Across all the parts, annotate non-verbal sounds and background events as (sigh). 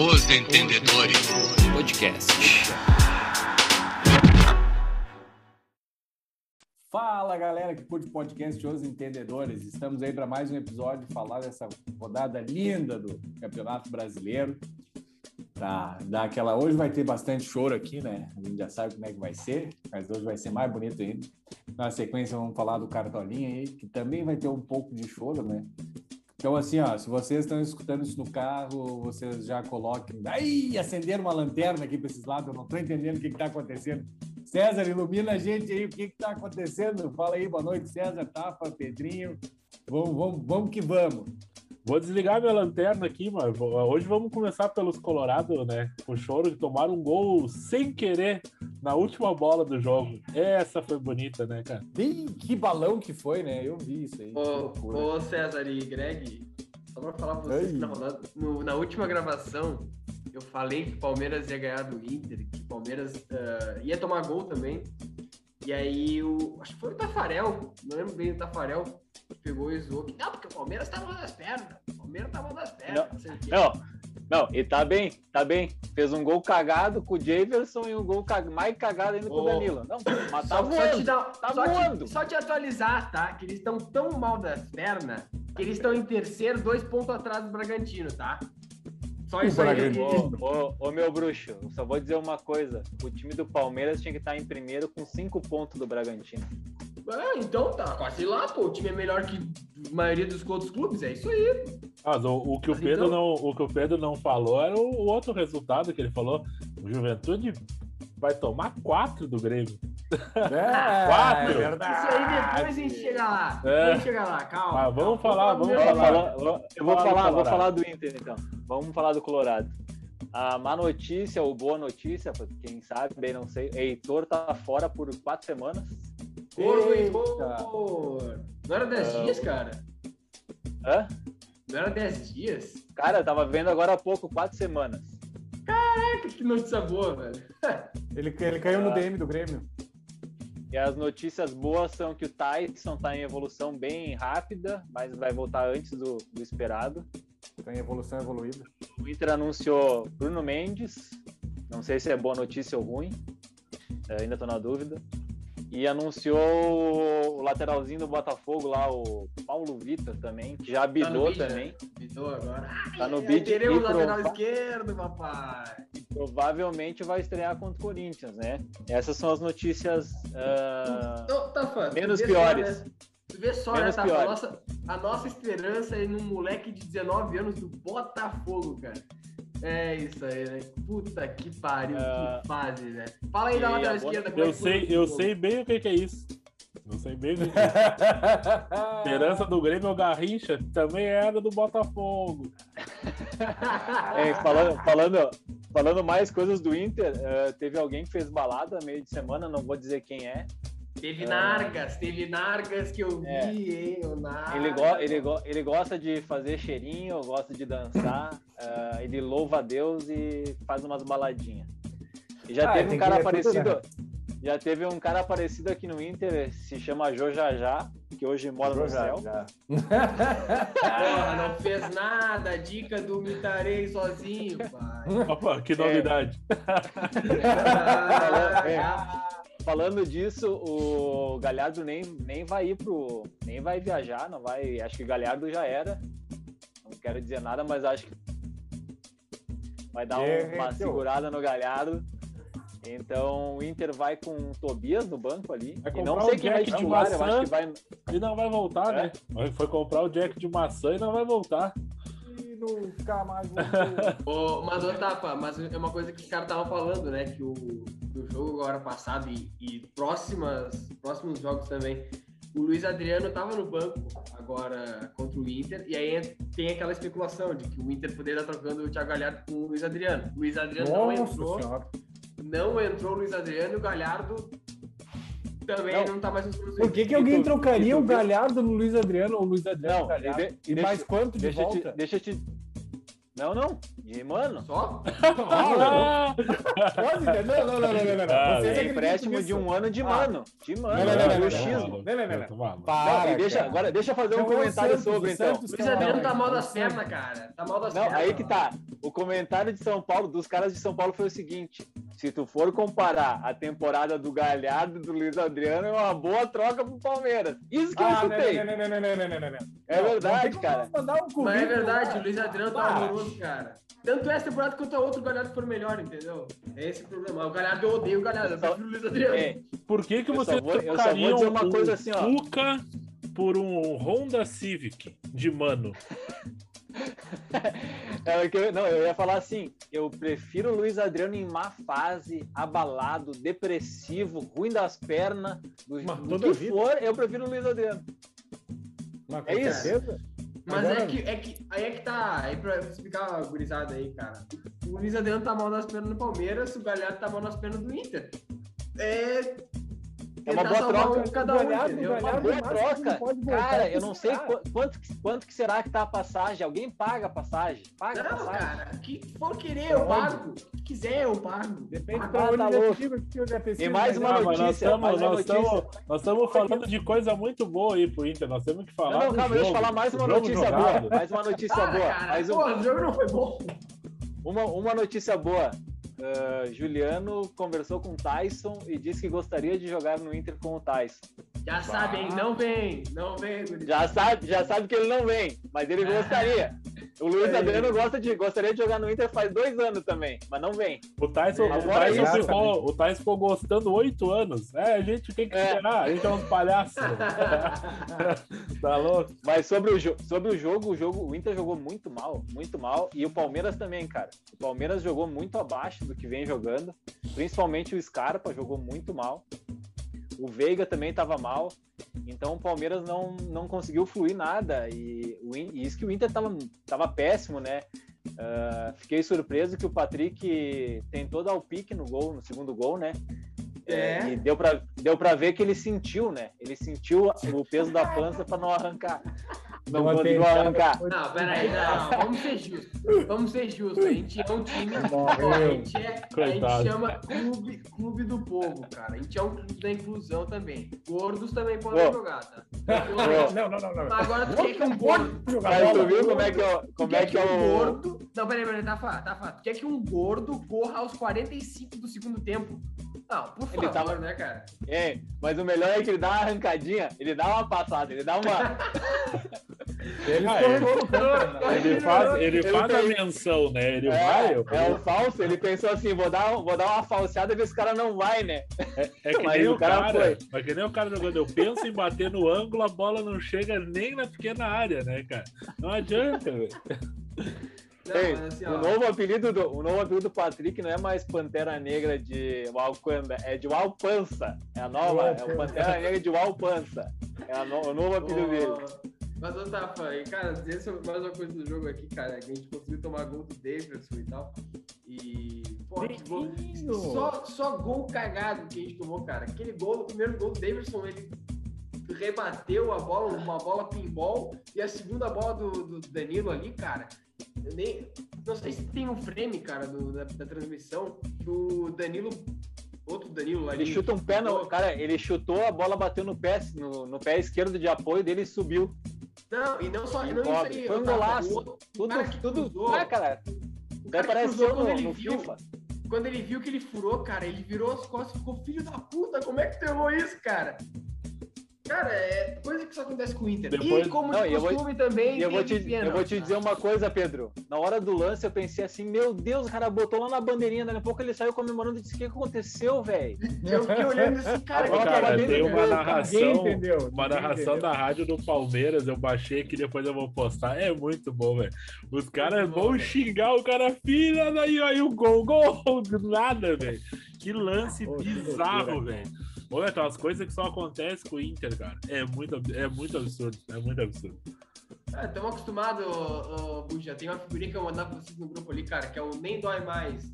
Os Entendedores Podcast. Fala galera que curte podcast Os Entendedores. Estamos aí para mais um episódio falar dessa rodada linda do Campeonato Brasileiro. Pra dar aquela. Hoje vai ter bastante choro aqui, né? A gente já sabe como é que vai ser, mas hoje vai ser mais bonito ainda. Na sequência, vamos falar do Cartolinha aí, que também vai ter um pouco de choro, né? Então, assim, ó, se vocês estão escutando isso no carro, vocês já coloquem. Ai, acenderam uma lanterna aqui para esses lados, eu não estou entendendo o que está acontecendo. César, ilumina a gente aí, o que está acontecendo? Fala aí, boa noite, César, Tafa, Pedrinho. Vamos, vamos, vamos que vamos. Vou desligar minha lanterna aqui, mas hoje vamos começar pelos Colorado, né? O choro de tomar um gol sem querer na última bola do jogo. Essa foi bonita, né, cara? Bem, que balão que foi, né? Eu vi isso aí. Ô, ô César e Greg, só pra falar pra vocês, na, no, na última gravação, eu falei que o Palmeiras ia ganhar do Inter, que o Palmeiras uh, ia tomar gol também. E aí, o, acho que foi o Tafarel, não lembro bem o Tafarel, pegou e zoou que não, porque o Palmeiras tá mal das pernas. O Palmeiras tá mal das pernas. Não, não, não, e tá bem, tá bem. Fez um gol cagado com o Javerson e um gol cag... mais cagado ainda com o Danilo. Não, mas tá só, voando. Só te, dar, tá só, voando. Te, só te atualizar, tá? Que eles estão tão mal das pernas que eles estão em terceiro, dois pontos atrás do Bragantino, tá? Só (laughs) isso aí. Ô, ô, ô, meu bruxo, só vou dizer uma coisa. O time do Palmeiras tinha que estar em primeiro com cinco pontos do Bragantino. Ah, então tá quase lá, pô. O time é melhor que a maioria dos outros clubes, é isso aí. Mas o, o que, o, Pedro então... não, o que o Pedro não falou era o, o, outro resultado que ele falou. O Juventude vai tomar quatro do Grêmio. (laughs) É, quatro. É verdade. Isso aí depois a gente chega lá. É. A gente chega lá, calma. Ah, vamos calma. falar, vamos falar. falar. Eu vou falar, vou falar do Inter então. Vamos falar do Colorado. A má notícia, ou boa notícia, quem sabe, bem não sei, Heitor tá fora por quatro semanas. Ô, Heitor! Não era 10 uh... dias, cara? Hã? Não era 10 dias? Cara, eu tava vendo agora há pouco, quatro semanas. Que notícia boa, velho. ele, ele caiu no DM do Grêmio. E as notícias boas são que o Tyson tá em evolução bem rápida, mas vai voltar antes do, do esperado. Tá em evolução evoluída. O Inter anunciou Bruno Mendes, não sei se é boa notícia ou ruim, ainda tô na dúvida e anunciou o lateralzinho do Botafogo lá, o Paulo Vitor também, que já bidou tá também. Bidou agora. Tá no bid. Teremos lateral esquerdo, papai. E provavelmente vai estrear contra o Corinthians, né? Essas são as notícias uh, tá, fã, menos piores. Só, né? Tu vê só, né, tá? A nossa, a nossa esperança é num moleque de 19 anos do Botafogo, cara. É isso aí, né? Puta que pariu, uh, que ah, fase, né? Fala aí da lateral esquerda. Eu, sei, eu sei bem o que, que é isso. Eu sei bem o que, que é isso. (laughs) Esperança do Grêmio Garrincha também era do Botafogo. (laughs) é, falando, falando, falando mais coisas do Inter, uh, teve alguém que fez balada meio de semana, não vou dizer quem é, Teve é. Nargas, teve Nargas que eu vi, é. hein? O Nargas. Ele, go ele, go ele gosta de fazer cheirinho, gosta de dançar, uh, (laughs) ele louva a Deus e faz umas baladinhas. E já ah, teve um cara aparecido. Já teve um cara aparecido aqui no Inter, se chama Jojajá, que hoje mora no céu. Porra, (laughs) não fez nada, dica do Mitarei sozinho, pai. Opa, que novidade. (laughs) É. é falando disso, o Galhardo nem, nem vai ir pro. nem vai viajar, não vai. Acho que Galhardo já era. Não quero dizer nada, mas acho que vai dar uma segurada no Galhardo. Então o Inter vai com o Tobias no banco ali. e não sei quem vai titular, eu acho que vai. E não vai voltar, é? né? Foi comprar o Jack de maçã e não vai voltar nunca mais oh, (laughs) mas, Otapa, mas é uma coisa que os caras estavam falando, né? Que o, do jogo agora passado e, e próximas, próximos jogos também, o Luiz Adriano estava no banco agora contra o Inter, e aí tem aquela especulação de que o Inter poderia estar trocando o Thiago Galhardo com o Luiz Adriano. O Luiz Adriano Nossa não entrou. Senhora. Não entrou o Luiz Adriano e o Galhardo também não, não tá mais nos Por que, que alguém trocaria o Galhardo no Luiz Adriano ou o Luiz Adriano não, Galhardo? E, de, e mais quanto de deixa volta? Te, deixa te... Não, não. De mano. Só? ah, Pode, não, não, não, não, não, não. Ah, é empréstimo de um ano de mano. Ah. De mano. Não, não, não, não, não, não, não, não. Para, deixa, agora deixa eu fazer um comentário sobre, então. O Luiz Adriano tá mal das pernas, cara. Tá mal das pernas. Não, aí que tá. O comentário de São Paulo, dos caras de São Paulo, foi o seguinte. Se tu for comparar a temporada do Galhardo e do Luiz Adriano, é uma boa troca pro Palmeiras. Isso que eu não escutei. É verdade, cara. Mas é verdade, o Luiz Adriano tá horroroso, cara. Tanto essa temporada quanto a outra, o Galhardo for melhor, entendeu? É esse o problema. O Galhardo eu odeio o Galhardo, eu Só- prefiro o Luiz Adriano. É, Por que, que Eu vocês vou- eu só vou trocariam uma um coisa assim, ó. Fuca por um Honda Civic de mano? (laughs) é eu, não, eu ia falar assim: eu prefiro o Luiz Adriano em má fase, abalado, depressivo, ruim das pernas, do, Mas do que vida. for, eu prefiro o Luiz Adriano. Mas É isso. certeza. Mas Agora- é, que, é que. Aí é que tá. Aí pra explicar a gurizada aí, cara. O Luiz Adriano tá mal nas pernas do Palmeiras, o Galhardo tá mal nas pernas do Inter. É. É uma boa troca. um Cada um, Galhardo- entendeu? o Uma boa troca. Cara, a eu não sei quanto, quanto que será que tá a passagem. Alguém paga a passagem? Paga a Não, passagem. cara, que for querer, eu Pra pago. Se quiser, eu pago. Depende Ah, tá louco. eu E mais mas uma é- Ah, notícia, estamos mais uma nós notícia. estamos- nós estamos falando de coisa muito boa aí pro Inter. Nós temos que falar. Não, não, calma, deixa eu jogo, falar mais uma jogo notícia jogado. boa. Mais uma notícia Ah, boa. cara, Mais um- pô, o jogo não foi bom. uma, uma notícia boa. Ah, Juliano conversou com o Tyson e disse que gostaria de jogar no Inter com o Tyson. Já sabem, não vem, não vem. Já sabe, já sabe que ele não vem, mas ele gostaria. O Luiz É. Adriano gosta de, gostaria de jogar no Inter faz dois anos também, mas não vem. O Tyson, o Agora Tyson, é ficou, o Tyson ficou gostando oito anos. É, a gente tem que É. esperar. A gente é uns palhaços. (laughs) tá louco? Mas sobre o, sobre o jogo, o jogo, o Inter jogou muito mal, muito mal, e o Palmeiras também, cara. O Palmeiras jogou muito abaixo do que vem jogando, principalmente o Scarpa jogou muito mal. O Veiga também estava mal. Então o Palmeiras não, não conseguiu fluir nada. E, o, e isso que o Inter tava, tava péssimo, né? Ah, fiquei surpreso que o Patrick tentou dar o pique no gol, no segundo gol, né? É. E deu pra, deu pra ver que ele sentiu, né? Ele sentiu o peso da pança para não arrancar. Não tentada- arrancar. Não, peraí, não, vamos ser justos. Vamos ser justos. A gente é um time. A, gente é, a gente chama clube, clube do povo, cara. A gente é um clube da inclusão também. Gordos também podem jogar, tá? Não, não, não, não. Agora tu quer que um gordo. Mas tu viu como é que é, o- Tu como é, que é um o. gordo. Não, peraí, peraí, tá fato, tá fato. Tu quer que um gordo corra aos 45 do segundo tempo? Não, por Ele favor, tava- né, cara? É, mas o melhor é que ele dá uma arrancadinha, ele dá uma passada, ele dá uma. (laughs) Ele Ah, escorregou no campo, né? Ele (laughs) faz, ele Ele faz a tem- menção, né? Ele É, vai. eu- é o falso, ele pensou assim: vou dar, vou dar uma falseada e ver se o cara não vai, né? É que Mas nem o o cara cara, foi. mas que nem o cara jogando. Eu penso em bater no ângulo, a bola não chega nem na pequena área, né, cara? Não adianta, velho. Ei, assim, o, ó. novo apelido do, o novo apelido do Patrick não é mais Pantera Negra de Walcanda, é de Walpança. É a nova, é o Pantera Negra de Walpança. É a no- o novo apelido dele. Ô, Mas, ô, Tafa, e, cara, dizer sobre mais uma coisa do jogo aqui, cara, que a gente conseguiu tomar gol do Davidson e tal. E, pô, gol. Só, só gol cagado que a gente tomou, cara. Aquele gol, o primeiro gol do Davidson, ele rebateu a bola, uma bola pinball, e a segunda bola do, do Danilo ali, cara. Nem, não sei se tem um frame, cara, do- da, da transmissão, que o Danilo. Outro Danilo ali. Ele chuta um pé no. Cara, ele chutou, a bola bateu no pé, no, no pé esquerdo de apoio dele e subiu. Não, e não só não isso aí. Foi um golaço. outro- Tudo, cara tudo. cruzou. Ah, cara, O cara que pareceu cruzou quando no, ele no viu, FIFA. quando ele viu que ele furou, cara, ele virou as costas e ficou filho da puta. Como é que tu errou isso, cara? Cara, é coisa que só acontece com o Inter. Depois- E como Não, de e eu vou- costume também eu vou, te, eu vou te dizer uma coisa, Pedro. Na hora do lance, eu pensei assim: Meu Deus, o cara botou lá na bandeirinha. Daqui a pouco ele saiu comemorando e disse: O que aconteceu, velho? Eu fiquei (laughs) olhando esse cara. Agora, que Cara, tava tem uma narração. Ninguém entendeu. Uma narração entendeu. da rádio do Palmeiras, eu baixei aqui, depois eu vou postar. É muito bom, velho. Os caras vão velho. xingar o cara, filha, daí aí o gol, gol, (laughs) do nada, velho. Que lance Pô, bizarro, velho. Olha, tá, as coisas que só acontecem com o Inter, cara. É muito, é muito absurdo, é muito absurdo. Estamos acostumados, ô, ô, Buja. Tem uma figurinha que eu vou mandar pra vocês no grupo ali, cara, que é o Nem Dói Mais.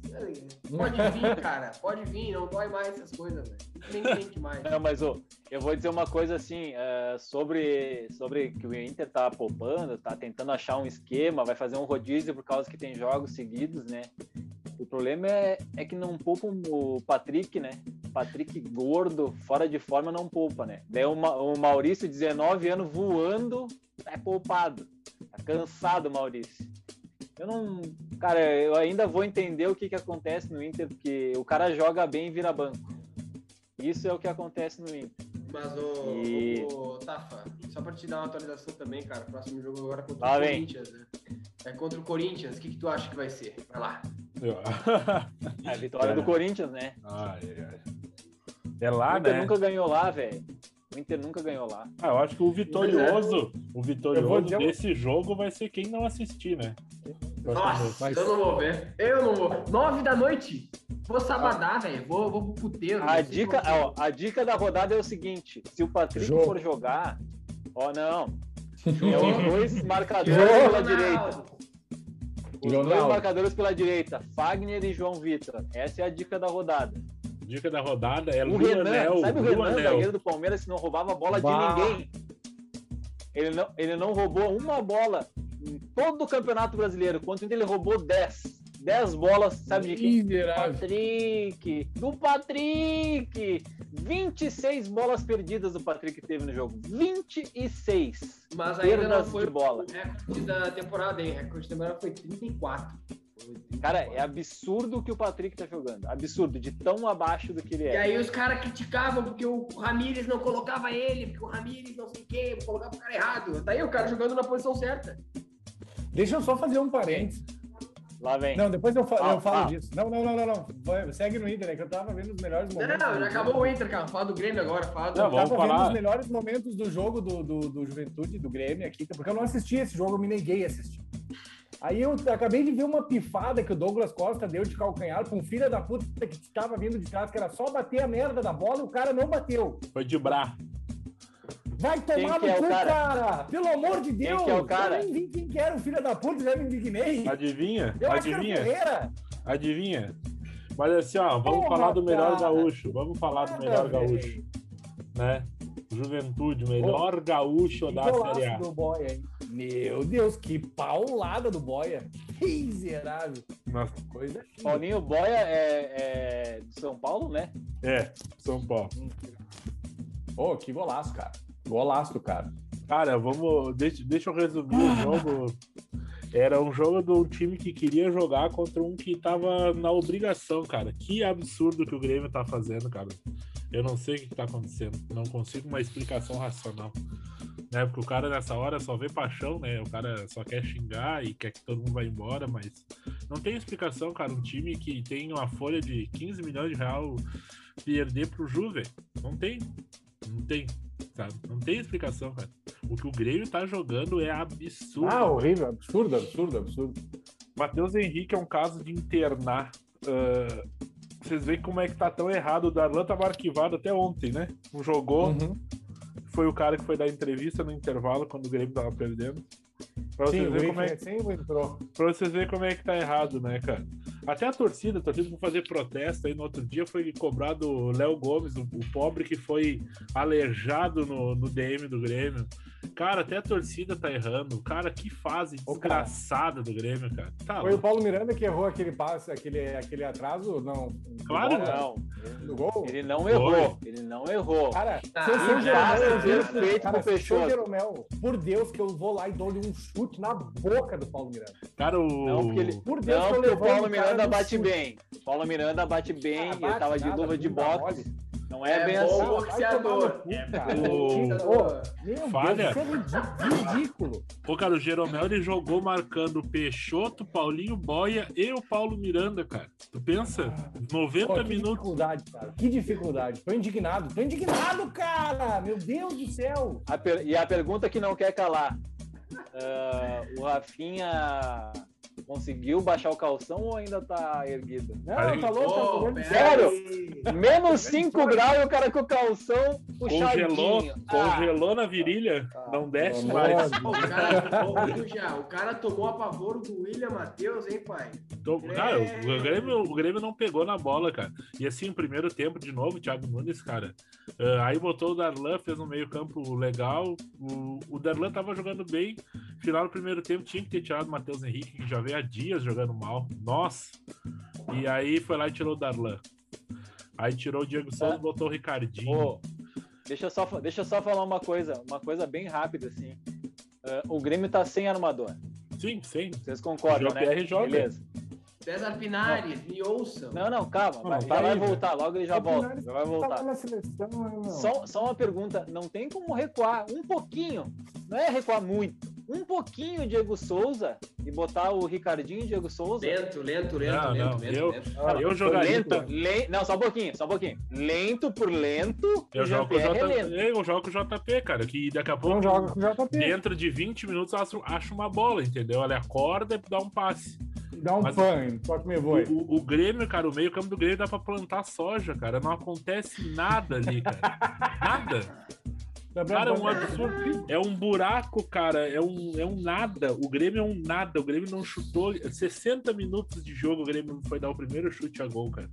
Pode vir, (laughs) cara. Pode vir, não dói mais essas coisas, velho. Nem sente mais. Não, mas ô, eu vou dizer uma coisa assim, é, sobre, sobre que o Inter tá poupando, tá tentando achar um esquema, vai fazer um rodízio por causa que tem jogos seguidos, né? O problema é, é que não poupam o Patrick, né? Patrick gordo, fora de forma, não poupa, né? Daí o, Ma- o Maurício, 19 anos, voando, é poupado. Tá cansado, Maurício. Eu não. Cara, eu ainda vou entender o que, que acontece no Inter, porque o cara joga bem e vira banco. Isso é o que acontece no Inter. Mas, ô, E- ô, Tafa, só pra te dar uma atualização também, cara. Próximo jogo agora é contra o vem. Corinthians, né? É contra o Corinthians. O que, que tu acha que vai ser? Vai lá. (laughs) É a vitória É. do Corinthians, né? ai, ai, É o lá, Inter né? nunca ganhou lá, velho. O Inter nunca ganhou lá. Ah, eu acho que o vitorioso, o vitorioso dizer um- desse jogo vai ser quem não assistir, né? Nossa, mas- eu não vou ver. Eu não vou. Nove da noite. Vou sabadar, velho. Vou, vou pro puteiro. A dica, ó, a dica da rodada é o seguinte: se o Patrick Jogo. for jogar, ó, não. (laughs) É dois marcadores Jogo. pela direita. Os dois marcadores pela direita, Fagner e João Vitor. Essa é a dica da rodada. Dica da rodada é O Renan, Luanel. sabe o Renan, Luanel. zagueiro do Palmeiras, que não roubava a bola Bah. de ninguém? Ele não, ele não roubou uma bola em todo o Campeonato Brasileiro. Quanto ele roubou 10. 10 bolas, sabe de quem? Miserável. Patrick! Do Patrick! 26 bolas perdidas o Patrick teve no jogo. 26 Mas ainda não foi de bola. o recorde da temporada, hein? O recorde da temporada foi 34. Foi 34. Cara, é absurdo o que o Patrick tá jogando. Absurdo, de tão abaixo do que ele E é. aí os caras criticavam porque o Ramires não colocava ele, porque o Ramires não sei o quê, colocava o cara errado. Tá aí o cara jogando na posição certa. Deixa eu só fazer um parênteses. Lá vem. Não, depois eu, fa- Ah, eu falo ah. disso. Não, não, não, não, não. Vai, segue no Inter, é que eu tava vendo os melhores Não, momentos. não, do já acabou o Inter, cara. Fala do Grêmio agora, fala do... Não, Eu vamos tava vendo falar. os melhores momentos do jogo do, do, do Juventude, do Grêmio aqui, porque eu não assisti esse jogo, eu me neguei a assistir. Aí eu acabei de ver uma pifada que o Douglas Costa deu de calcanhar pra um filho da puta que estava vindo de trás, que era só bater a merda da bola e o cara não bateu. Foi de Bra. Vai tomar no é cu, cara? cara? Pelo amor de Deus! que é o cara? Eu nem vi quem que era o filho da puta, já me indignei. Adivinha? Eu acho que era o Adivinha? Adivinha? Mas assim, ó, vamos Porra, falar do melhor cara. gaúcho. Vamos falar do melhor gaúcho, né? Juventude, melhor gaúcho da Série A. do Boia, hein? Meu Deus, que paulada do Boia. Que miserável. Nossa, Coisa linda. Paulinho Boia é, é de São Paulo, né? É, São Paulo. Ô, que golaço, cara. Golaço do cara. Cara, vamos. Deixa, deixa eu resumir o jogo. Era um jogo de um time que queria jogar contra um que tava na obrigação, cara. Que absurdo que o Grêmio tá fazendo, cara. Eu não sei o que, que tá acontecendo. Não consigo uma explicação racional. Né? Porque o cara nessa hora só vê paixão, né? O cara só quer xingar e quer que todo mundo vá embora, mas não tem explicação, cara. Um time que tem uma folha de 15 milhões de real perder pro Juve. Não tem. Não tem. Sabe? Não tem explicação, cara. O que o Grêmio tá jogando é absurdo. Ah, horrível. Absurdo, absurdo, absurdo. Matheus Henrique é um caso de internar. Ah, vocês veem como é que tá tão errado. O Darlan tava arquivado até ontem, né? Não jogou. Uhum. Foi o cara que foi dar entrevista no intervalo quando o Grêmio tava perdendo. Pra vocês, verem como é, entrou. pra vocês verem como é que tá errado, né, cara? Até a torcida, a torcida por fazer protesto aí no outro dia foi cobrado o Léo Gomes, o, o pobre que foi aleijado no, no DM do Grêmio. Cara, até a torcida tá errando. Cara, que fase Ô, cara. desgraçada do Grêmio, cara. Tá Foi o. Paulo Miranda que errou aquele passe, aquele, aquele atraso? Não. Claro. gol? Não, Do gol? ele não errou. Ele não errou. Cara, Ah, se eu sou Jeromel, perfeito cara, pro Peixoto. Jeromel, por Deus que eu vou lá e dou-lhe um chute na boca do Paulo Miranda. Cara, o. Não, porque ele- Por Deus Não, que eu porque o Paulo cara Miranda bate bem. Paulo Miranda bate bem, Ah, ele bate tava de nada, luva de boxe. mole. Não é, É bem bom. assim. Boxeador. Ô, meu Falha. É ridículo. Pô, cara, o Jeromel ele jogou marcando o Peixoto, Paulinho Boia e o Paulo Miranda, cara. Tu pensa? 90 Pô, que minutos. dificuldade, cara. Que dificuldade. Tô indignado. Tô indignado, cara. Meu Deus do céu. A per- E a pergunta que não quer calar. Ah, o Rafinha Conseguiu baixar o calção ou ainda tá erguido? Não, Aí- tá louco, tá Sério? Menos 5 graus e o cara com o calção puxadinho. Congelou, Ah, congelou na virilha, não desce pelo mais. cara, já, o cara tomou apavoro do William Matheus, hein, pai? Então, cara, o Grêmio, o Grêmio não pegou na bola, cara. E assim, o primeiro tempo, de novo, o Thiago Nunes, cara. ah, aí botou o Darlan, fez um meio-campo legal. O, o Darlan tava jogando bem. Final do primeiro tempo tinha que ter tirado o Matheus Henrique, que já veio há dias jogando mal. Nossa! E aí foi lá e tirou o Darlan. Aí tirou o Diego Souza e botou o Ricardinho. Ô, deixa, eu só, deixa eu só falar uma coisa, uma coisa bem rápida, assim. Ah, o Grêmio tá sem armador. Sim, sim. Vocês concordam, O né? Joga. Beleza. César Pinares, me ouçam. Não, não, calma. Não, vai, tá já vai aí, velho. voltar, logo ele já O volta. Pinares Já vai Tá voltar. na seleção, né? Só, só uma pergunta, não tem como recuar um pouquinho, não é recuar muito, um pouquinho o Diego Souza e botar o Ricardinho e Diego Souza. Lento, lento, lento, Não, lento, não, lento, eu- lento. Ah, Eu jogaria. Lento, le... não, só um pouquinho, só um pouquinho. Lento por lento, Eu jogo, com o Jean-Pierre é J... lento. eu jogo com o JP, cara, que daqui a pouco. Não joga com o JP. Dentro de 20 minutos eu acho, acho uma bola, entendeu? Ele acorda e dá um passe. Dá um Mas- pan, toque me voe. O, o Grêmio, cara, o meio-campo do Grêmio dá pra plantar soja, cara. Não acontece nada ali, cara. (laughs) Nada. Cara, é um absurdo. É um buraco, cara. É um, é um nada. O Grêmio é um nada. O Grêmio não chutou. 60 minutos de jogo, o Grêmio foi dar o primeiro chute a gol, cara.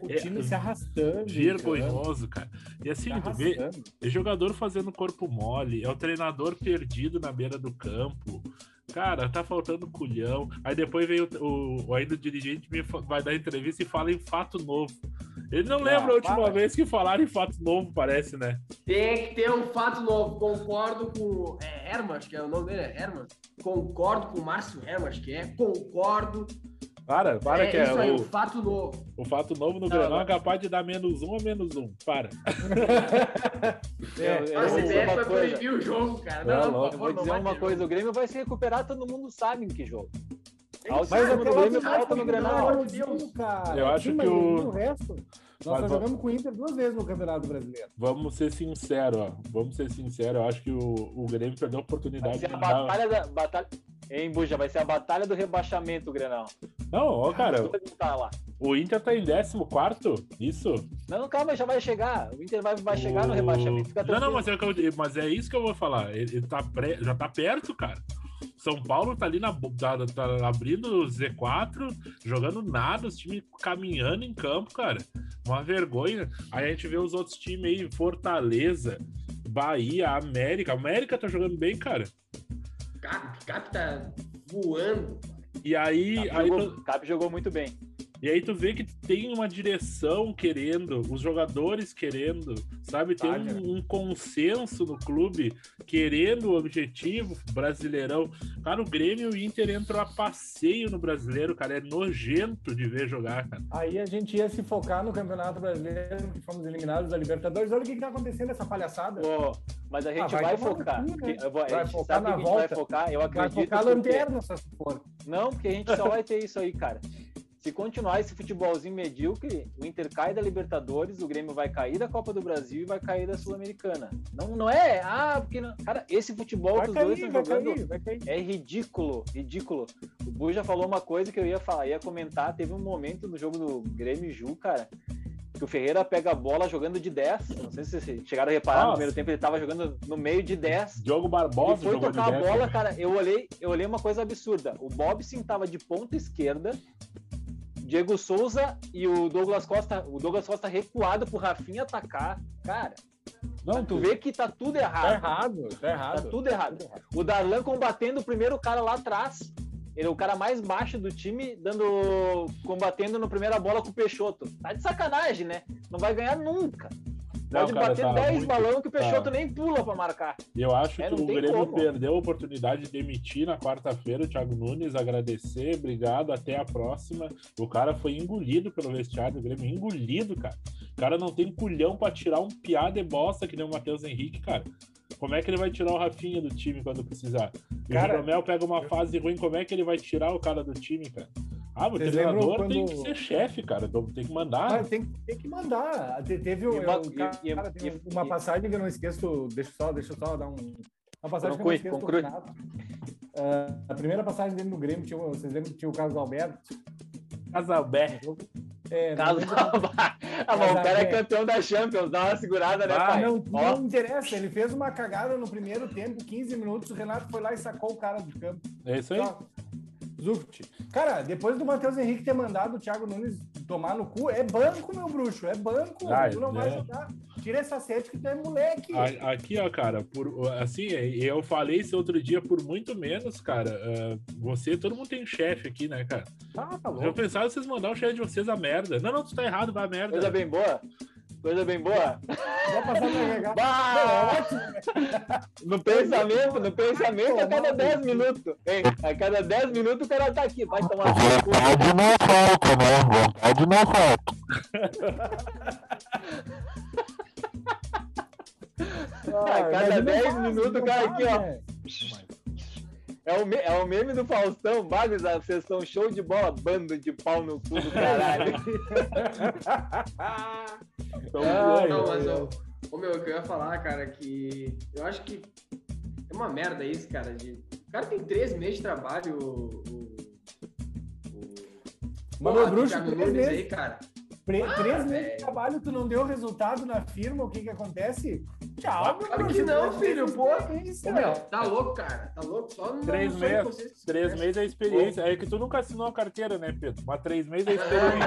O é- time se arrastando. Vergonhoso, cara. E assim, Se tu vê, é jogador fazendo corpo mole, é o treinador perdido na beira do campo. Cara, tá faltando culhão. Aí depois vem o, o, ainda o dirigente me vai dar entrevista e fala em fato novo. Ele não lembra a última para. vez que falaram em fato novo, parece, né? Tem que ter um fato novo. Concordo com. É Herman, acho que é o nome dele, é Herman. Concordo com o Márcio Herman, acho que é. Concordo. Para, para é que é. isso aí, O, um fato novo. o fato novo no Não, Grenal é capaz de dar menos um ou menos um. Para. (laughs) É, Eu A vou dizer CBF uma vai coisa. proibir o jogo, cara. Não, Não, não, favor, vou não dizer uma coisa, jogo. o Grêmio vai se recuperar, todo mundo sabe em que jogo. Tem Ao que cima saber, do mas Grêmio falta no Grenal. cara. Eu acho Sim, que mas o- o resto. Nós Mas jogamos com o Inter duas vezes no Campeonato Brasileiro. Vamos ser sinceros, ó. Vamos ser sinceros. Eu acho que o, o Grêmio perdeu a Vai oportunidade ser de a dar- batalha da. Batalha... Hein, Buja, vai ser a batalha do rebaixamento, o Grenal. Não, ó, cara, o Inter tá em 14, isso? Não, calma, já vai chegar. O Inter vai, vai chegar no O- rebaixamento. Fica Não, não, mas é, o mas é isso que eu vou falar. Ele, ele tá pré- já tá perto, cara. São Paulo tá ali na, tá, tá abrindo o Z4, jogando nada, os times caminhando em campo, cara. Uma vergonha. Aí a gente vê os outros times aí, Fortaleza, Bahia, América. América tá jogando bem, cara. Cap, Cap tá voando. E aí, Cap aí jogou, Cap jogou muito bem. E aí tu vê que tem uma direção querendo, os jogadores querendo, sabe? Tem Tá, um, um consenso no clube querendo o objetivo brasileirão. Cara, o Grêmio e o Inter entram a passeio no brasileiro, cara. É nojento de ver jogar, cara. Aí a gente ia se focar no Campeonato Brasileiro, que fomos eliminados da Libertadores. Olha o que, que tá acontecendo essa palhaçada. Ô, mas a gente Ah, vai vai, focar. cu, né? porque eu vou- a Vai gente focar sabe na que a gente vai volta. focar. Eu Vai acredito. focar a porque- lanterna, se for. Não, porque a gente só vai ter isso aí, cara. Se continuar esse futebolzinho medíocre, o Inter cai da Libertadores, o Grêmio vai cair da Copa do Brasil e vai cair da Sul-Americana. Não, não é, ah, porque não. Cara, esse futebol Vai que os dois cair, estão vai jogando cair, vai cair. é ridículo, ridículo. O Bu já falou uma coisa que eu ia falar, ia comentar. Teve um momento no jogo do Grêmio e Ju, cara, que o Ferreira pega a bola jogando de 10. Não sei se vocês chegaram a reparar no Nossa. primeiro tempo, ele tava jogando no meio de 10. Diogo Ele Barbosa foi jogou de tocar a 10, bola, cara. Eu olhei, eu olhei uma coisa absurda. O Bobson tava de ponta esquerda, Diego Souza e o Douglas Costa, o Douglas Costa recuado pro Rafinha atacar. Cara, Não, tu vê que tá tudo Tá errado. errado, tá errado. Tá tudo errado. O Darlan combatendo o primeiro cara lá atrás. Ele é o cara mais baixo do time, dando combatendo no primeira bola com o Peixoto. Tá de sacanagem, né? Não vai ganhar nunca. Pode bater tá 10 muito- balão que o Peixoto tá. nem pula pra marcar. Eu acho É, que o Grêmio como. perdeu a oportunidade de demitir na quarta-feira o Thiago Nunes, agradecer, obrigado, até a próxima. O cara foi engolido pelo vestiário do Grêmio, engolido, cara. O cara não tem culhão pra tirar um piá de bosta que nem o Matheus Henrique, cara. Como é que ele vai tirar o Rafinha do time quando precisar? E Cara, o Jeromel pega uma fase ruim, como é que ele vai tirar o cara do time, cara? Ah, o Vocês treinador lembram tem quando- que ser chefe, cara. Tem que mandar. Ah, tem, tem que mandar. Te- Teve E uma- cara, e- tem uma passagem que eu não escesco. Deixa eu só, deixa eu só dar um. Uma passagem Conclui, que eu não esqueço do conclui. Renato. ah, a primeira passagem dele no Grêmio, tinha, vocês lembram que tinha o Carlos Alberto? Casalberto. É, lembro- (laughs) ah, mas o cara é campeão da Champions, dá uma segurada, né, Ah, pai? não, não interessa, ele fez uma cagada no primeiro tempo, 15 minutos, o Renato foi lá e sacou o cara do campo. É isso aí. Ó, Zuft. Cara, depois do Matheus Henrique ter mandado o Thiago Nunes tomar no cu, é banco, meu bruxo, é banco. Ah, tu não vai é. jogar. Tira essa sete que tu é moleque. Aqui, ó, cara, por, assim, eu falei isso outro dia por muito menos, cara. ah, você, todo mundo tem um chefe aqui, né, cara? Ah, tá Eu louco. pensava vocês mandar o chefe de vocês a merda. Não, não, tu tá errado, vai a merda. coisa bem boa. Coisa bem boa. Vai passar pra carregar. Bah! No pensamento, no pensamento, a cada 10 minutos. Hein? A cada 10 minutos o cara tá aqui. Vai tomar. Vontade não falta, né? Vontade não falta. (laughs) A cada mas não 10 faz, minutos o cara aqui, ó. né? É o, é o meme do Faustão, Bagos, a sessão show de bola, bando de pau no cu do caralho. (laughs) Então, Ai, Não, ai, mas, ai. ô, ô, meu, o que eu ia falar, cara, que eu acho que é uma merda isso, cara. De... O cara tem três meses de trabalho, o. o, o... Porra, meu bruxo, três meses. aí, cara. Pre- Ah, três meses de trabalho, tu não deu resultado na firma, o que que acontece? Tchau, meu Claro que não, filho, pô. Ô, meu, tá louco, cara. Tá louco? Só no Três meses, Três se meses é experiência. É que tu nunca assinou a carteira, né, Pedro? Mas três meses é experiência.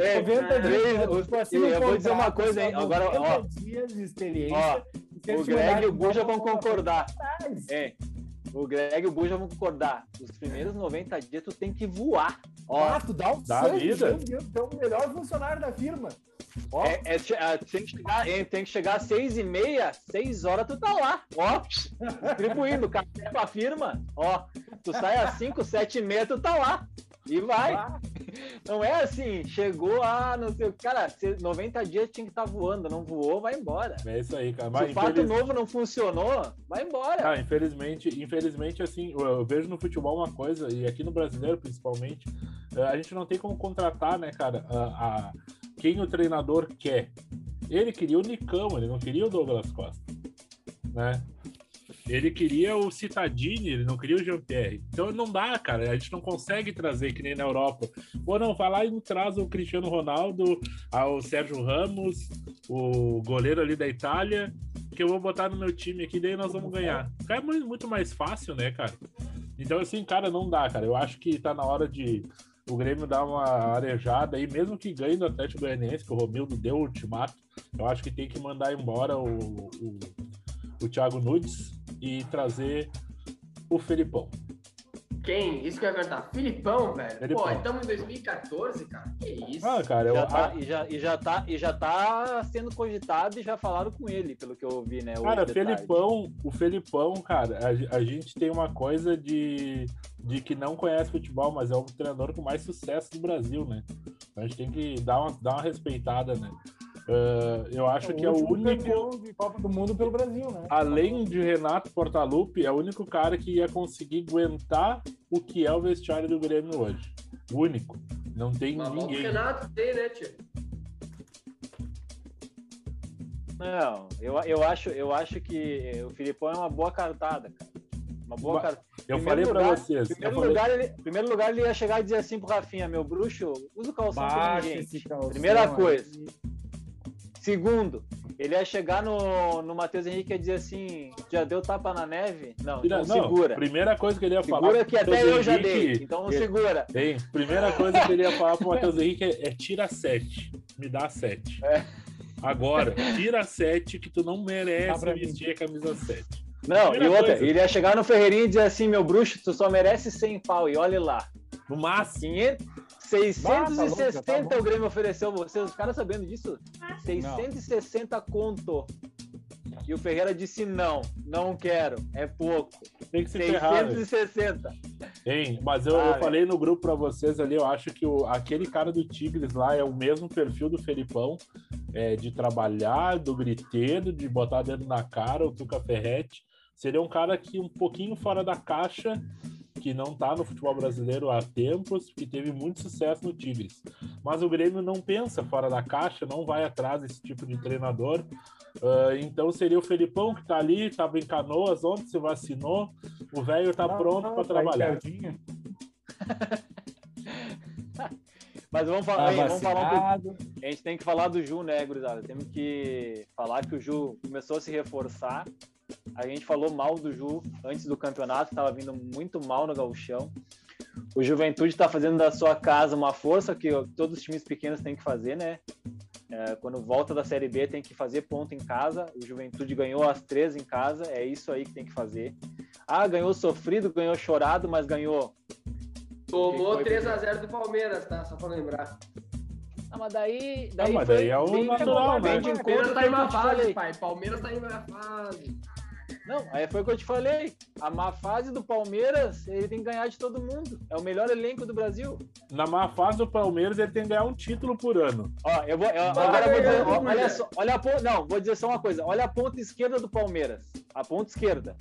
É, (laughs) 90 três- dias, os- tu assina e eu vou dizer uma coisa, hein? Agora, 90 ó. dias de experiência. Ó, O Greg e o Buja vão concordar. É. O Greg e o Buja vão concordar. Os primeiros 90 dias tu tem que voar. Ó, Ah, tu dá um Dá sangue, vida. tu é o melhor funcionário da firma. Ó, é, é, é, tem, que chegar, é, tem que chegar às seis e meia, seis horas tu tá lá, ó, distribuindo café pra firma, ó, tu sai às cinco, sete e meia, tu tá lá, e vai. Não é assim, chegou, ah, não sei o que, cara, se 90 dias tinha que estar voando, não voou, vai embora. É isso aí, cara. Se Mas o fato infeliz- novo não funcionou, vai embora. Ah, infelizmente, infelizmente, assim, eu, vejo no futebol uma coisa, e aqui no brasileiro principalmente, eh, a gente não tem como contratar, né, cara, a, a- quem o treinador quer. Ele queria o Nicão, ele não queria o Douglas Costa, né? Ele queria o Citadini, ele não queria o Jean-Pierre. Então não dá, cara. A gente não consegue trazer que nem na Europa. Ou não, vai lá e traz o Cristiano Ronaldo, ah, o Sérgio Ramos, o goleiro ali da Itália, que eu vou botar no meu time aqui, daí nós vamos ganhar. É muito mais fácil, né, cara? Então, assim, cara, não dá, cara. Eu acho que tá na hora de o Grêmio dar uma arejada aí, mesmo que ganhe do Atlético Goianiense, que o Romildo deu o ultimato. Eu acho que tem que mandar embora o, o, o Thiago Nunes e trazer o Felipão. Quem? Isso que eu ia perguntar. Filipão, velho. Felipão. Pô, estamos em 2014, cara. Que isso? Ah, cara, eu, Já tá, e, já, e, já tá, e já tá sendo cogitado e já falaram com ele, pelo que eu ouvi, né? Cara. Felipão, o Felipão, cara, a, a gente tem uma coisa de, de que não conhece futebol, mas é o treinador com mais sucesso do Brasil, né? A gente tem que dar uma, dar uma respeitada, né? Ah, eu acho que é o único, de Copa do Mundo pelo Brasil, né? além de Renato Portaluppi, é o único cara que ia conseguir aguentar o que é o vestiário do Grêmio hoje. O único. Não tem Mas volta o ninguém. Renato tem, né, tio? Não, eu, eu, acho, eu acho que o Filipão é uma boa cartada, cara. Uma boa cartada. Eu Primeiro falei pra lugar- vocês. Eu Primeiro falei, lugar, ele, primeiro lugar, ele ia chegar e dizer assim pro Rafinha, meu bruxo, usa o calção Baixa calção Primeira aí. Segundo, ele ia chegar no, no Matheus Henrique e ia dizer assim, já deu tapa na neve? Não, Tira- então não, segura. Primeira coisa que ele ia falar. Segura que até Matheus eu já Henrique, dei, então ele- segura. Hein? Primeira coisa que ele ia falar pro Matheus Henrique é, é tira 7. Me dá 7. É. Agora, tira 7 que tu não merece vestir a camisa 7. Não, Primeira e outra, coisa. ele ia chegar no Ferreirinho e dizer assim, meu bruxo, tu só merece 100 pau, e olha lá. No máximo. 500, Ah, tá louco, já 660 tá bom. o Grêmio ofereceu vocês, os caras sabendo disso? 660 conto. E o Ferreira disse não, não quero, é pouco. Tem que se ferrar. né? 660. Hein? Mas eu, Ah, eu falei no grupo pra vocês ali, eu acho que o, aquele cara do Tigres lá é o mesmo perfil do Felipão, é, de trabalhar, do griteiro, de botar dedo na cara, o Tuca Ferretti. Seria um cara que um pouquinho fora da caixa, que não tá no futebol brasileiro há tempos, que teve muito sucesso no Tigres. mas o Grêmio não pensa fora da caixa, não vai atrás desse tipo de treinador. Uh, então seria o Felipão que está ali, estava em Canoas, ontem se vacinou, o velho está Não, pronto para tá trabalhar. (laughs) Mas vamos Tá falar, aí, vamos falar um pouco. vacinado. A gente tem que falar do Ju, né, gurizada? Temos que falar que o Ju começou a se reforçar. A gente falou mal do Ju antes do campeonato, estava vindo muito mal no gauchão. O Juventude está fazendo da sua casa uma força que todos os times pequenos têm que fazer, né? É, quando volta da Série B tem que fazer ponto em casa. O Juventude ganhou as três em casa, é isso aí que tem que fazer. Ah, ganhou sofrido, ganhou chorado, mas ganhou. Tomou Que foi, 3x0 do Palmeiras, tá? Só pra lembrar. Ah, mas daí. Ah, mas daí é o natural, né? Palmeiras tá em te fase, pai. Palmeiras tá em má fase. Não, aí foi o que eu te falei. A má fase do Palmeiras, ele tem que ganhar de todo mundo. É o melhor elenco do Brasil. Na má fase do Palmeiras, ele tem que ganhar um título por ano. Ó, eu vou. eu- agora eu vou dizer, ó, olha só, olha a ponta. Não, vou dizer só uma coisa. Olha a ponta esquerda do Palmeiras. A ponta esquerda.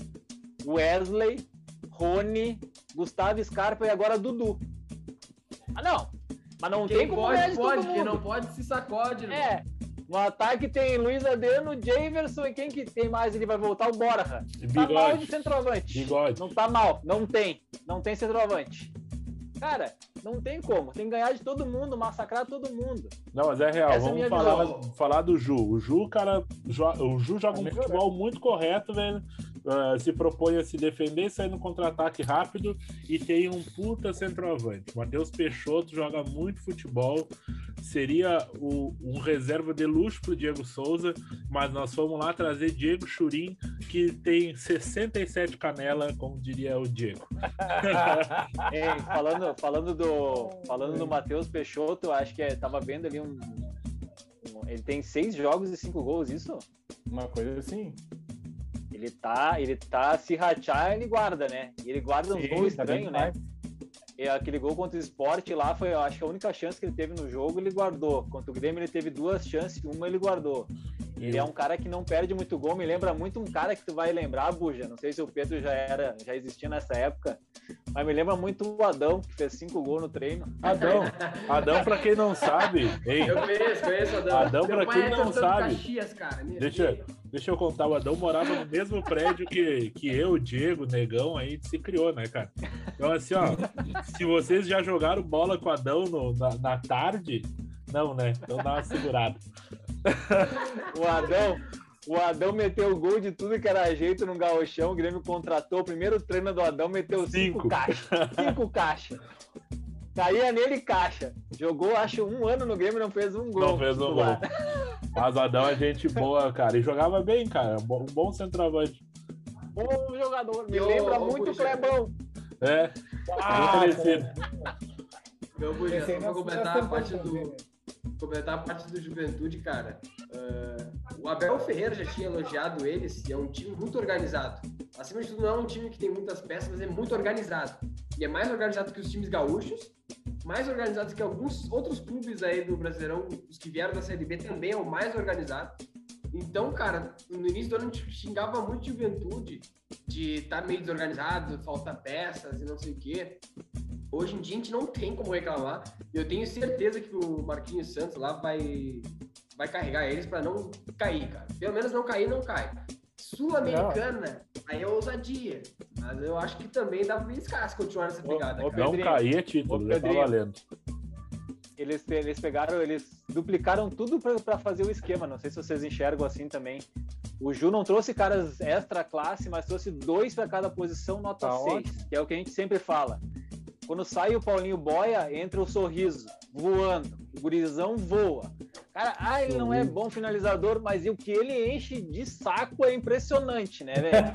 Wesley, Rony, Gustavo Scarpa e agora Dudu. Ah, não. Mas não tem Quem como ganhar pode, de pode. todo Quem mundo. não pode, se sacode. irmão. É. No ataque tem Luiz Adriano, Javerson e quem que tem mais? Ele vai voltar o Borja. Tá mal de centroavante. Bigode. Não tá mal, não tem. Não tem centroavante. Cara, não tem como. Tem que ganhar de todo mundo, massacrar todo mundo. Não, mas é real. Essa é Vamos minha falar, falar do Ju. O Ju, cara, o Ju joga Tá um futebol muito correto, velho. Ah, se propõe a se defender, sair no contra-ataque rápido e tem um puta centroavante. Matheus Peixoto joga muito futebol. Seria o- um reserva de luxo pro Diego Souza, mas nós fomos lá trazer Diego Churim, que tem 67 canela, como diria o Diego. (laughs) Ei, falando, falando do, falando do Matheus Peixoto, acho que é, tava vendo ali um, um- Ele tem seis jogos e cinco gols, isso? Uma coisa assim. Ele tá, ele tá se rachar, ele guarda, né? E ele guarda uns Sim, gols tá estranhos, né? E aquele gol contra o Sport lá foi, eu acho que a única chance que ele teve no jogo, ele guardou. Contra o Grêmio, ele teve duas chances, uma ele guardou. Ele é um cara que não perde muito gol, me lembra muito um cara que tu vai lembrar, Buja. Não sei se o Pedro já era, já existia nessa época, mas me lembra muito o Adão, que fez cinco gols no treino. Adão, Adão, pra quem não sabe, hein? Eu conheço, conheço o Adão. Adão, pai quem é não sabe, Caxias, cara. Deixa, deixa eu contar, o Adão morava no mesmo prédio que, que eu, o Diego, o Negão, aí se criou, né, cara? Então, assim, ó, se vocês já jogaram bola com o Adão no- na, na tarde, não, né? Então dá uma segurada. (laughs) O Adão, o Adão meteu o gol de tudo que era jeito no gauchão, o Grêmio contratou, o primeiro treino do Adão meteu cinco, Cinco. caixas. Cinco caixas. Caía nele caixa. Jogou, acho, um ano no Grêmio e não fez um gol. Não fez um gol. Mas o Adão é gente boa, cara. E jogava bem, cara. Um bom- um bom centroavante. Bom jogador. Me E ô, lembra ô, muito o. Clebão. É, Ah, muito parecido. Eu Esse aí só completar nós a parte do. né? Completar a parte do Juventude, cara. Ah, o Abel Ferreira já tinha elogiado eles e é um time muito organizado. Acima de tudo, não é um time que tem muitas peças, mas é muito organizado. E é mais organizado que os times gaúchos, mais organizado que alguns outros clubes aí do Brasileirão, os que vieram da Série B também é o mais organizado. Então, cara, no início do ano a gente xingava muito Juventude de estar meio desorganizado, falta peças e não sei o quê. Hoje em dia a gente não tem como reclamar. Eu tenho certeza que o Marquinhos Santos lá vai, vai carregar eles para não cair, cara. Pelo menos não cair, não cai. Sul-Americana, aí é ousadia. Mas eu acho que também dá pra beliscar se continuar nessa pegada, ô, cara. Não cair é título, já tá Pedrinho. valendo. Eles, eles pegaram, eles duplicaram tudo para fazer o esquema. Não sei se vocês enxergam assim também. O Ju não trouxe caras extra classe, mas trouxe dois para cada posição, nota Tá 6, que é o que a gente sempre fala. Quando sai o Paulinho Boia, entra o sorriso, voando. O gurizão voa. Cara, ah, ele não é bom finalizador, mas o que ele enche de saco é impressionante, né, velho?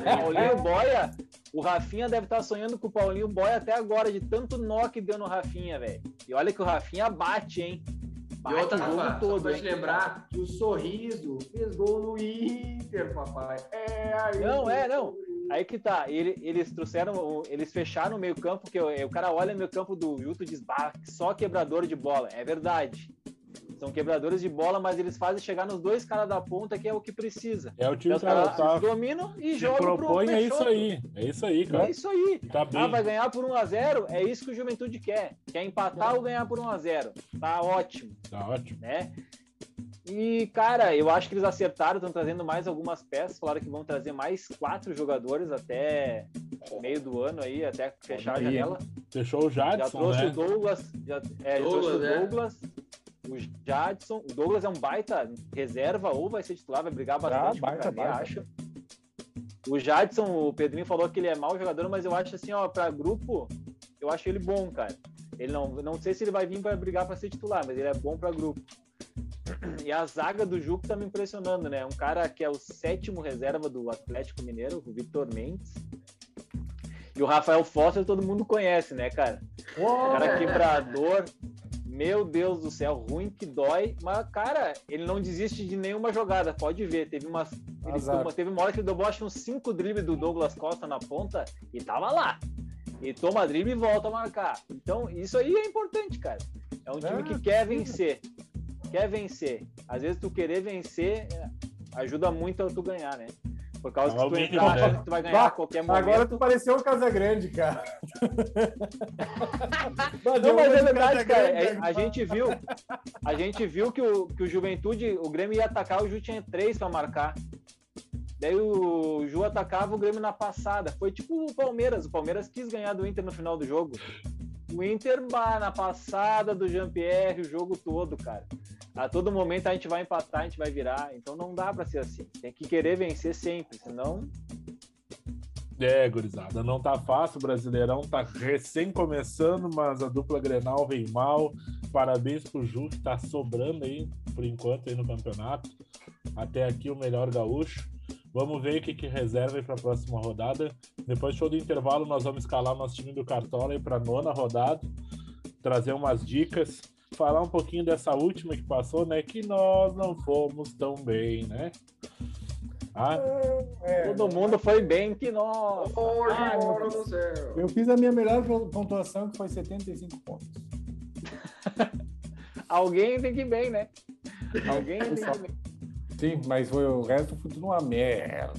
O Paulinho (laughs) Boia, o Rafinha deve estar sonhando com o Paulinho Boia até agora, de tanto nó que deu no Rafinha, velho. E olha que o Rafinha bate, hein? E Bate outra, o jogo Rafa, só todo, pra hein? te lembrar que o Sorriso fez gol no Inter, papai. É, aí Não, é, não. Aí que tá, ele- eles trouxeram, eles fecharam o meio campo, que o, o cara olha o meio campo do Yuto e diz, bah, só quebrador de bola. É verdade. São quebradores de bola, mas eles fazem chegar nos dois caras da ponta, que é o que precisa. É o time os que caras tá, dominam e pro propõe, é isso aí. É isso aí, cara. É isso aí. Tá Ah, bem. vai ganhar por 1x0? É isso que o Juventude quer. Quer empatar ou ganhar por 1x0. Tá ótimo, Tá ótimo. né? E, cara, eu acho que eles acertaram, estão trazendo mais algumas peças. Falaram que vão trazer mais quatro jogadores até meio do ano aí, até fechar a janela. Fechou o Já Jadson, trouxe né? o Douglas. Já, é, já Douglas, trouxe o né? Douglas. O Jadson. O Douglas é um baita reserva, ou vai ser titular, vai brigar bastante com o baita, baita. acho. O Jadson, o Pedrinho falou que ele é mau jogador, mas eu acho assim, ó, pra grupo, eu acho ele bom, cara. Ele não, não sei se ele vai vir para brigar para ser titular, mas ele é bom para grupo. E a zaga do Juco tá me impressionando, né? Um cara que é o sétimo reserva do Atlético Mineiro, o Vitor Mendes. E o Rafael Foster todo mundo conhece, né, cara? Cara quebrador. Meu Deus do céu, ruim que dói. Mas, cara, ele não desiste de nenhuma jogada. Pode ver. Teve umas. Toma- teve uma hora que ele deu acho, uns cinco dribles do Douglas Costa na ponta e tava lá. E toma drible e volta a marcar. Então, isso aí é importante, cara. É um time É, que quer vencer. Quer vencer. Às vezes tu querer vencer é, ajuda muito a tu ganhar, né? Por causa É que tu entrar né? achando que tu vai ganhar Bah, qualquer momento. Agora tu pareceu o Casagrande, cara. (laughs) Não, mas é verdade, cara. É, A gente viu, a gente viu que o, que o Juventude, o Grêmio ia atacar, o Ju tinha três para marcar. Daí o Ju atacava o Grêmio na passada. Foi tipo o Palmeiras. O Palmeiras quis ganhar do Inter no final do jogo. O Inter bah, na passada do Jean-Pierre o jogo todo, cara. A todo momento a gente vai empatar, a gente vai virar. Então não dá para ser assim. Tem que querer vencer sempre, senão É, gurizada, não tá fácil, o Brasileirão tá recém começando, mas a dupla Grenal vem mal. Parabéns pro Ju, que tá sobrando aí, por enquanto, aí no campeonato. Até aqui o melhor gaúcho. Vamos ver o que, que reserva aí pra próxima rodada. Depois do show do intervalo, nós vamos escalar o nosso time do Cartola aí pra nona rodada, trazer umas dicas, falar um pouquinho dessa última que passou, né? Que nós não fomos tão bem, né? Ah, É, todo mundo foi bem que nós. Ai, meu Deus do céu. Eu fiz a minha melhor pontuação, que foi 75 pontos. (laughs) Alguém tem que ir bem, né? Alguém (laughs) tem que ir bem. Sim, mas foi, o resto foi tudo uma merda.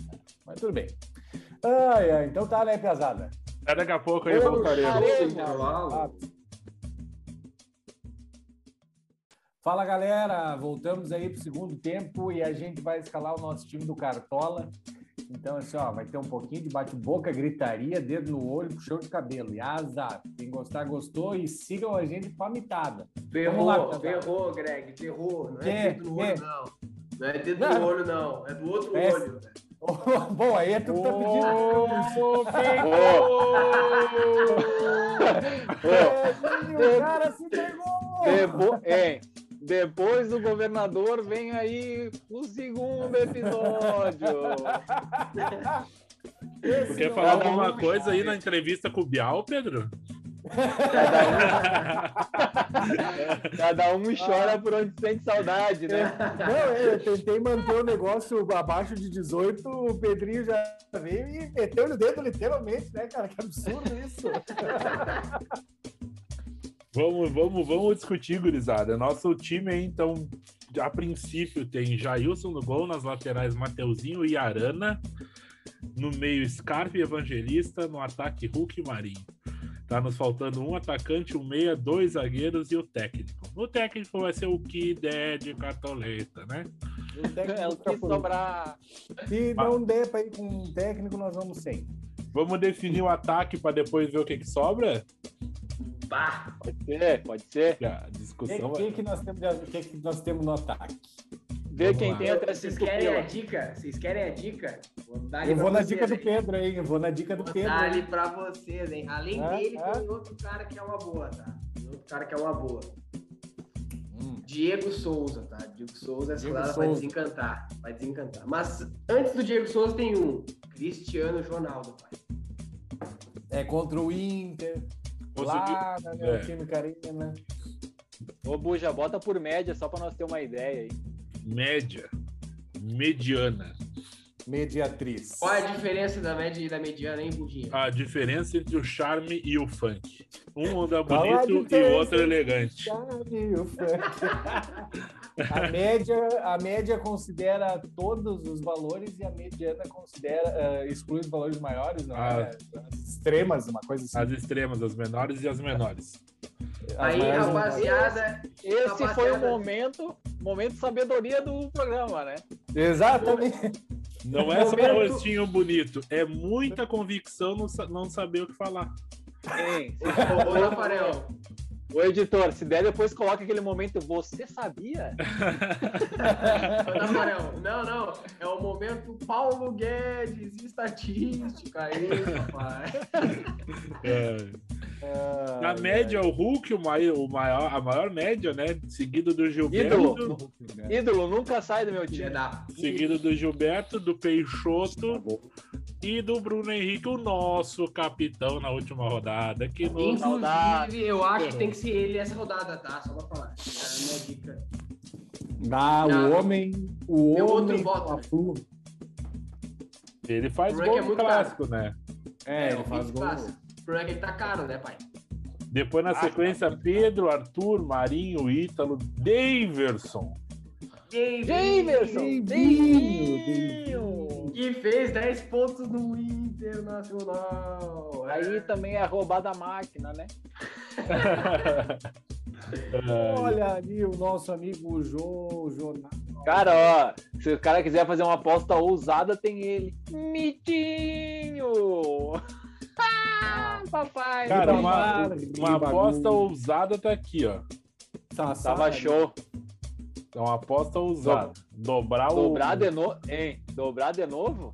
Mas tudo bem. Ai, ai, então tá, né, pesada? até daqui a pouco aí voltaremos. Fala galera, voltamos aí pro segundo tempo e a gente vai escalar o nosso time do Cartola. Então, assim, ó, vai ter um pouquinho de bate-boca, gritaria, dedo no olho, puxão de cabelo. E azar. Quem gostar, gostou e sigam a gente pra mitada. Vamos lá, Ferrou, ferrou, Greg, ferrou. Não Quê? é dedo no olho, não. Não é dedo Não. no olho, não. É do outro É. olho. Bom, aí é tu que tá pedindo. É, o cara se! Depo- é, depois do governador, vem aí o segundo episódio. Esse Tu quer falar é alguma um- coisa aí na entrevista com o Bial, Pedro? Cada um chora por onde sente saudade, né? Não, é, eu tentei manter o negócio abaixo de 18, o Pedrinho já veio e meteu o dedo literalmente, né, cara? Que absurdo isso. Vamos, vamos, vamos discutir, gurizada. Nosso time aí, então, a princípio tem Jailson no gol, nas laterais Mateuzinho e Arana. No meio, Scarpe e Evangelista. No ataque, Hulk e Marinho. Tá nos faltando um atacante, um meia, dois zagueiros e o técnico. O técnico vai ser o que der de cartoleta, né? O técnico É o que sobrar. Se não der pra ir com um técnico, nós vamos sem. Vamos definir o ataque para depois ver o que, que sobra? Bah, Pode ser, pode ser. A O que, discussão que, que nós temos de- que, que nós temos no ataque? Vê Vamos quem lá. tem até vocês querem a dica? Vocês querem a dica? Vou Eu vou na vocês, dica do hein? Pedro aí, eu vou na dica do Vou Pedro. dar ali pra vocês, hein? Além Ah, dele, ah. tem outro cara que é uma boa, tá? Tem outro cara que é uma boa. Hum. Diego Souza, tá? Diego Souza, essa Diego rodada vai Souza. desencantar. Vai desencantar. Mas antes do Diego Souza tem um. Cristiano Ronaldo, pai. É contra o Inter, lá na É. Neoquímica Arena. Ô, Buja, bota por média só pra nós ter uma ideia aí. Média, mediana. Mediatriz. Qual é a diferença da média e da mediana, hein, Budinha? A diferença entre o charme e o funk. Um anda a bonito e o outro elegante. Sabe, o funk. (laughs) a, média, a média considera todos os valores e a mediana considera eh, exclui os valores maiores, não é? As extremas, uma coisa assim. As extremas, as menores e as menores. As Aí, maiores rapaziada, Esse Rapaziada. foi o momento, momento de sabedoria do programa, né? Exatamente. Não é só um rostinho bonito, é muita convicção não, sa- não saber o que falar. Hein? ô, ô, Rafael, Ô, editor, se der, depois coloca aquele momento. Você sabia? (laughs) não, não, é o momento Paulo Guedes, estatística aí, papai. É. Na média, o Hulk, o maior, o maior, a maior média, né? Seguido do Gilberto. Ídolo. Ídolo nunca sai do meu time. Seguido do Gilberto, do Peixoto e do Bruno Henrique, o nosso capitão na última rodada. Que. Inclusive, eu acho que tem que ser ele essa rodada, tá? Só pra falar. É a minha dica. Ah, o Não. homem. O Meu outro homem. voto. a flu. Ele faz O gol é clássico, né? É, ele o faz gol. O problema é que ele tá caro, né, pai? Depois, na sequência, Pedro, Arthur, Marinho, Ítalo, Daverson. Jamerson! Davinho, Que fez 10 pontos no Internacional. Aí também é roubada a máquina, né? (laughs) Olha ali o nosso amigo Jô, Jonathan. Cara, ó, se o cara quiser fazer uma aposta ousada, tem ele. Mitinho! Ah, papai! Cara, uma, uma aposta ousada tá aqui, ó. Sassá, Tava show. É uma aposta ousada. Dobrar o. Dobrar de novo. Hein? Dobrar de novo?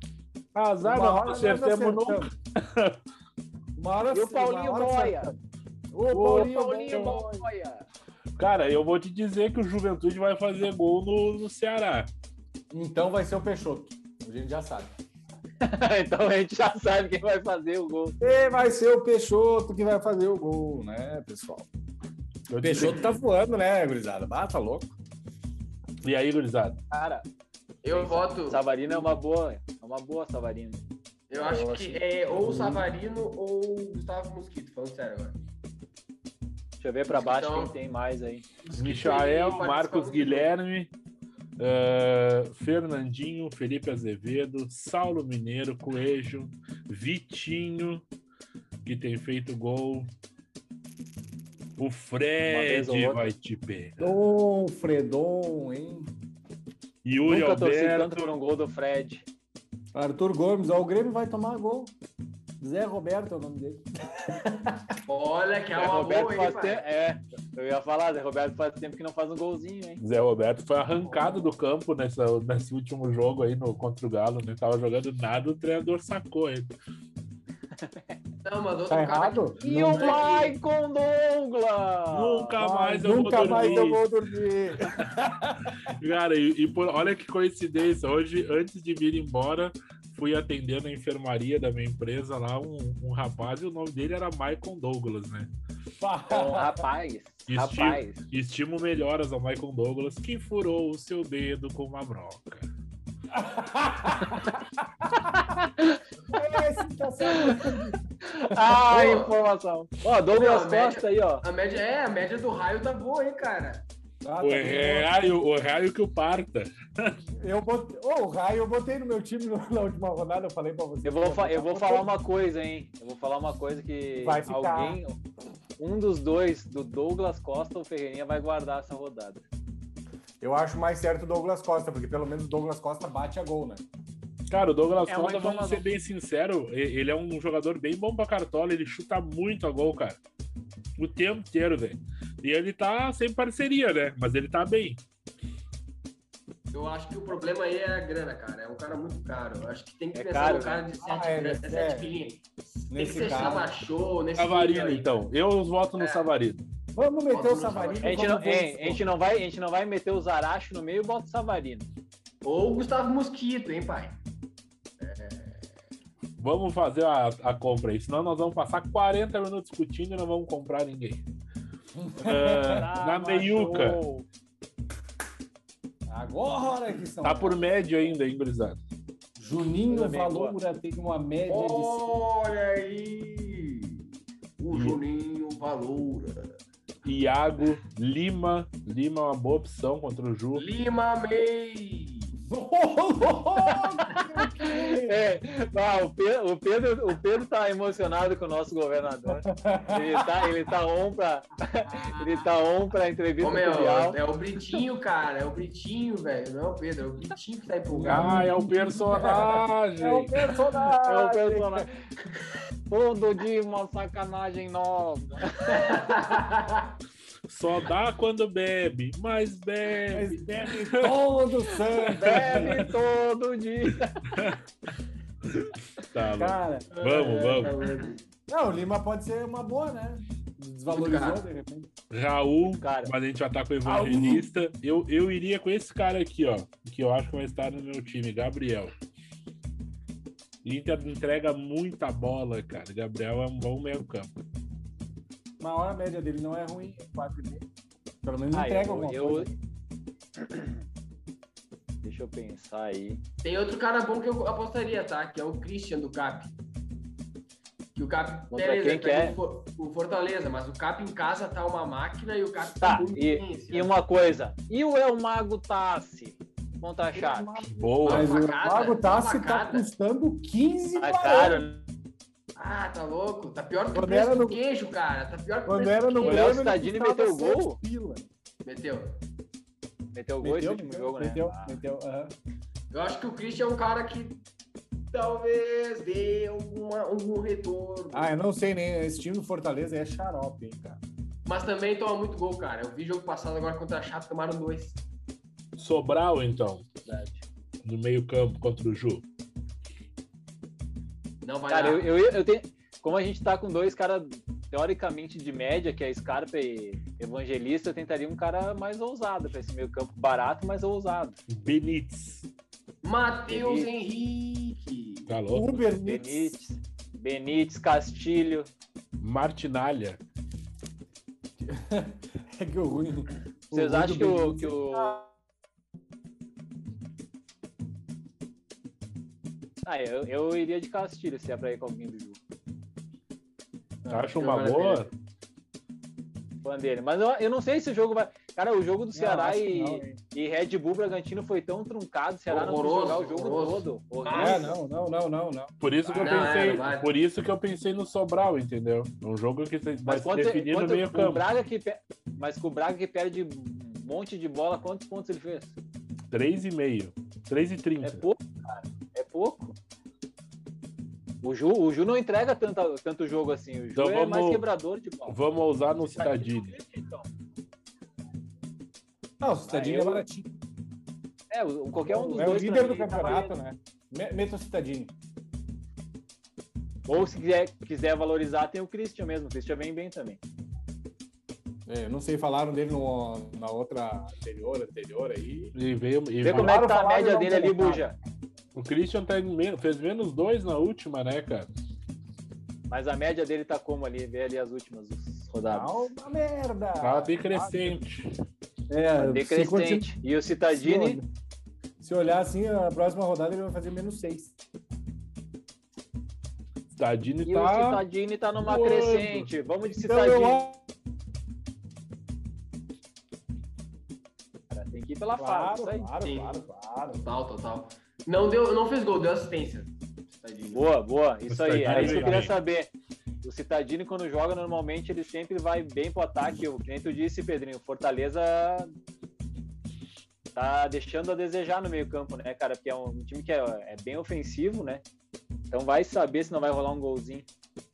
Azar, Uma hora nós acertamos nunca. acertamos. Uma hora E o Paulinho Boia? O Paulinho, Paulinho Boia. Boia! Cara, eu vou te dizer que o Juventude vai fazer gol no, no Ceará. Então vai ser o Peixoto. A gente já sabe. (laughs) então a gente já sabe quem vai fazer o gol. E vai ser o Peixoto que vai fazer o gol, né, pessoal? O Peixoto tá voando, né, gurizada? Ah, tá louco. E aí, gurizada? Cara, Eu voto. Savarino é uma boa. É uma boa, Savarino. Eu acho que é ou o Savarino ou o Gustavo Mosquito, falando sério agora. Deixa eu ver pra baixo Então- quem tem mais aí. Michael, Marcos Guilherme, eh, Fernandinho, Felipe Azevedo, Saulo Mineiro, Coelho, Vitinho, que tem feito gol. O Fred outra. vai te pegar. Dom, Fredon, hein? Yuri Nunca torci tanto Alberto. por um gol do Fred. Arthur Gomes, ó, o Grêmio vai tomar gol. Zé Roberto é o nome dele. (laughs) Olha que é uma Roberto boa, faz tempo. É, eu ia falar, Zé Roberto faz tempo que não faz um golzinho, hein? Zé Roberto foi arrancado do campo nessa, nesse último jogo aí no, contra o Galo, né? Tava jogando nada, o treinador sacou ele. (laughs) Não, mas outro Tá cara errado? que- E Não o é que- Maicon Douglas! Nunca mais eu nunca vou mais dormir. eu vou dormir. (laughs) Cara, e, e por- olha que coincidência. Hoje, antes de vir embora, fui atender na enfermaria da minha empresa lá um, um rapaz e o nome dele era Michael Douglas, né? Bom, rapaz, Esti- rapaz. Estimo melhoras ao Michael Douglas, que furou o seu dedo com uma broca. (laughs) Esse tá sendo... Ah, Pô. informação. Ó, Douglas Não, a média- Costa aí, ó. A média, é, a média do raio tá boa, hein, cara? Ah, O tá raio, o raio que o parta. Eu botei... Ô, o Raio eu botei no meu time na última rodada, eu falei pra você. Eu vou, fa- eu vou falar uma coisa, hein? Eu vou falar uma coisa que Vai ficar. alguém, um dos dois, do Douglas Costa ou Ferreirinha, vai guardar essa rodada. Eu acho mais certo o Douglas Costa, porque pelo menos o Douglas Costa bate a gol, né? Cara, o Douglas É Costa, vamos ser bem sincero, ele é um jogador bem bom pra cartola, ele chuta muito a gol, cara. O tempo inteiro, velho. E ele tá sem parceria, né? Mas ele tá bem. Eu acho que o problema aí é a grana, cara. É um cara muito caro. Eu acho que tem que É pensar caro, cara né? de 7 Ah, é, nesse- é. pilinhas. Tem que Nesse ser caso. Nesse Savarino, então. Eu voto no É. Savarino. Vamos meter Bota o no Savarino. A gente, não, hein, a, gente não vai, a gente não vai meter o Zaracho no meio e bota o Savarino. Ou o Gustavo Mosquito, hein, pai? Vamos fazer a, a compra aí, senão nós vamos passar 40 minutos discutindo e não vamos comprar ninguém. (laughs) Ah, na meiuca. Agora que são. tá por médio ainda, hein, gurizada? Juninho Valoura tem uma média de Olha aí! O Juninho Valoura. Iago, Lima. Lima é uma boa opção contra o Ju. Lima May. (laughs) É, ah, o, Pedro, o, Pedro, o Pedro tá emocionado com o nosso governador. Ele tá, ele tá on pra, ele tá on pra entrevista Ô, meu, é o Britinho, cara. É o Britinho, velho. Não é o Pedro, é o Britinho que tá empolgado. Ah, é o personagem. É o personagem. É o personagem. Todo dia uma sacanagem nova. (laughs) Só dá quando bebe, mas Mas bebe. bebe todo santo. (laughs) Bebe todo dia. Tá, bom. Cara, Vamos, vamos. não, o Lima pode ser uma boa, né? Desvalorizou de repente. Raul, Cara. mas a gente já tá com o evangelista. Eu, eu iria com esse cara aqui, ó. Que eu acho que vai estar no meu time, Gabriel. Inter entrega muita bola, cara. Gabriel é um bom meio campo. Uma hora a média dele não é ruim, 4,5. Pelo menos Ah, entrega eu- alguma eu- coisa. (clears throat) Deixa eu pensar aí. Tem outro cara bom que eu apostaria, tá? Que é o Christian do Cap. Que o Cap, Contra beleza, quem que é? o For- o Fortaleza, mas o Cap em casa tá uma máquina e o Cap Tá, muito e, e uma coisa. E o El Mago Tassi contra a Chape? Boa. Mas o Mago Tassi tá custando 15 Tá barões. caro, né? Ah, tá louco? Tá pior que o preço no- queijo, cara. Tá pior que o Quando preço era do no O Grêmio, meteu sete gol? pila. Meteu. Meteu gol esse Meteu, último meteu, jogo, né? meteu, Ah, meteu, aham. Eu acho que o Christian é um cara que talvez dê alguma, algum retorno. Ah, eu não sei nem. Esse time do Fortaleza é xarope, hein, cara. Mas também toma muito gol, cara. Eu vi jogo passado agora contra a Chape, tomaram dois. Sobral, então, verdade. no meio-campo contra o Ju. Não vai Cara, dar. eu, eu, eu tenho. Como a gente tá com dois caras teoricamente de média, que é Scarpa e Evangelista, eu tentaria um cara mais ousado para esse meio campo barato, mas ousado. Benítez. Matheus. Henrique. Tá louco? Uber Benítez, Benítez, Castilho. Martinalha. (laughs) É que o ruim. Vocês acham que o, que o. Ah, eu, eu iria de Castilho se é pra ir com alguém do jogo. Que uma maravilha. boa? Fã dele. Mas eu, eu não sei se o jogo vai. Cara, o jogo do Ceará acho que e, não, e Red Bull Bragantino foi tão truncado. O Ceará não quis Horroroso, jogar o jogo horroroso. todo. É, Horrível. não, não, não, não, não. Por isso que eu Não, é, pensei, não vai. por isso que eu pensei no Sobral, entendeu? Um jogo que vai Mas se quanto, definir no quanto meio o campo. Braga que mas com o Braga que perde um monte de bola, quantos pontos ele fez? 3,5. 3,30. É pouco, cara. É pouco. O Ju, o Ju não entrega tanto, tanto jogo assim. O Ju Então é vamos- mais quebrador de bola. Vamos ousar no Citadini, Citadini. então. Não, o Citadini eu- é baratinho. É, o- qualquer um dos é o dois. pra líder do tá campeonato, né? Me- Meta o Citadini. Ou se quiser, quiser valorizar, tem o Christian mesmo. O Christian vem bem também. É, eu não sei, falaram dele no- na outra anterior, anterior aí. E veio, e Vê como é que tá a média dele ali. Buja. O Christian tá em men- fez menos dois na última, né, cara? Mas a média dele tá como ali? Vê ali as últimas rodadas. Tá uma merda. Tá decrescente. É, se, Decrescente. E o Citadini, continu- se olhar assim, a próxima rodada ele vai fazer menos 6. Citadini e o tá. Citadini tá numa crescente. Vamos de Então eu Citadini. cara. Tem que ir pela Claro, fase. Claro, Sim. claro, claro. Total, total. Não, deu, não fez gol, deu assistência. Boa, boa. Isso aí. Era isso que eu queria saber. O Citadini, quando joga, normalmente ele sempre vai bem pro ataque. O que nem tu disse, Pedrinho. Fortaleza tá deixando a desejar no meio-campo, né, cara? Porque é um time que é, é bem ofensivo, né? Então vai saber se não vai rolar um golzinho.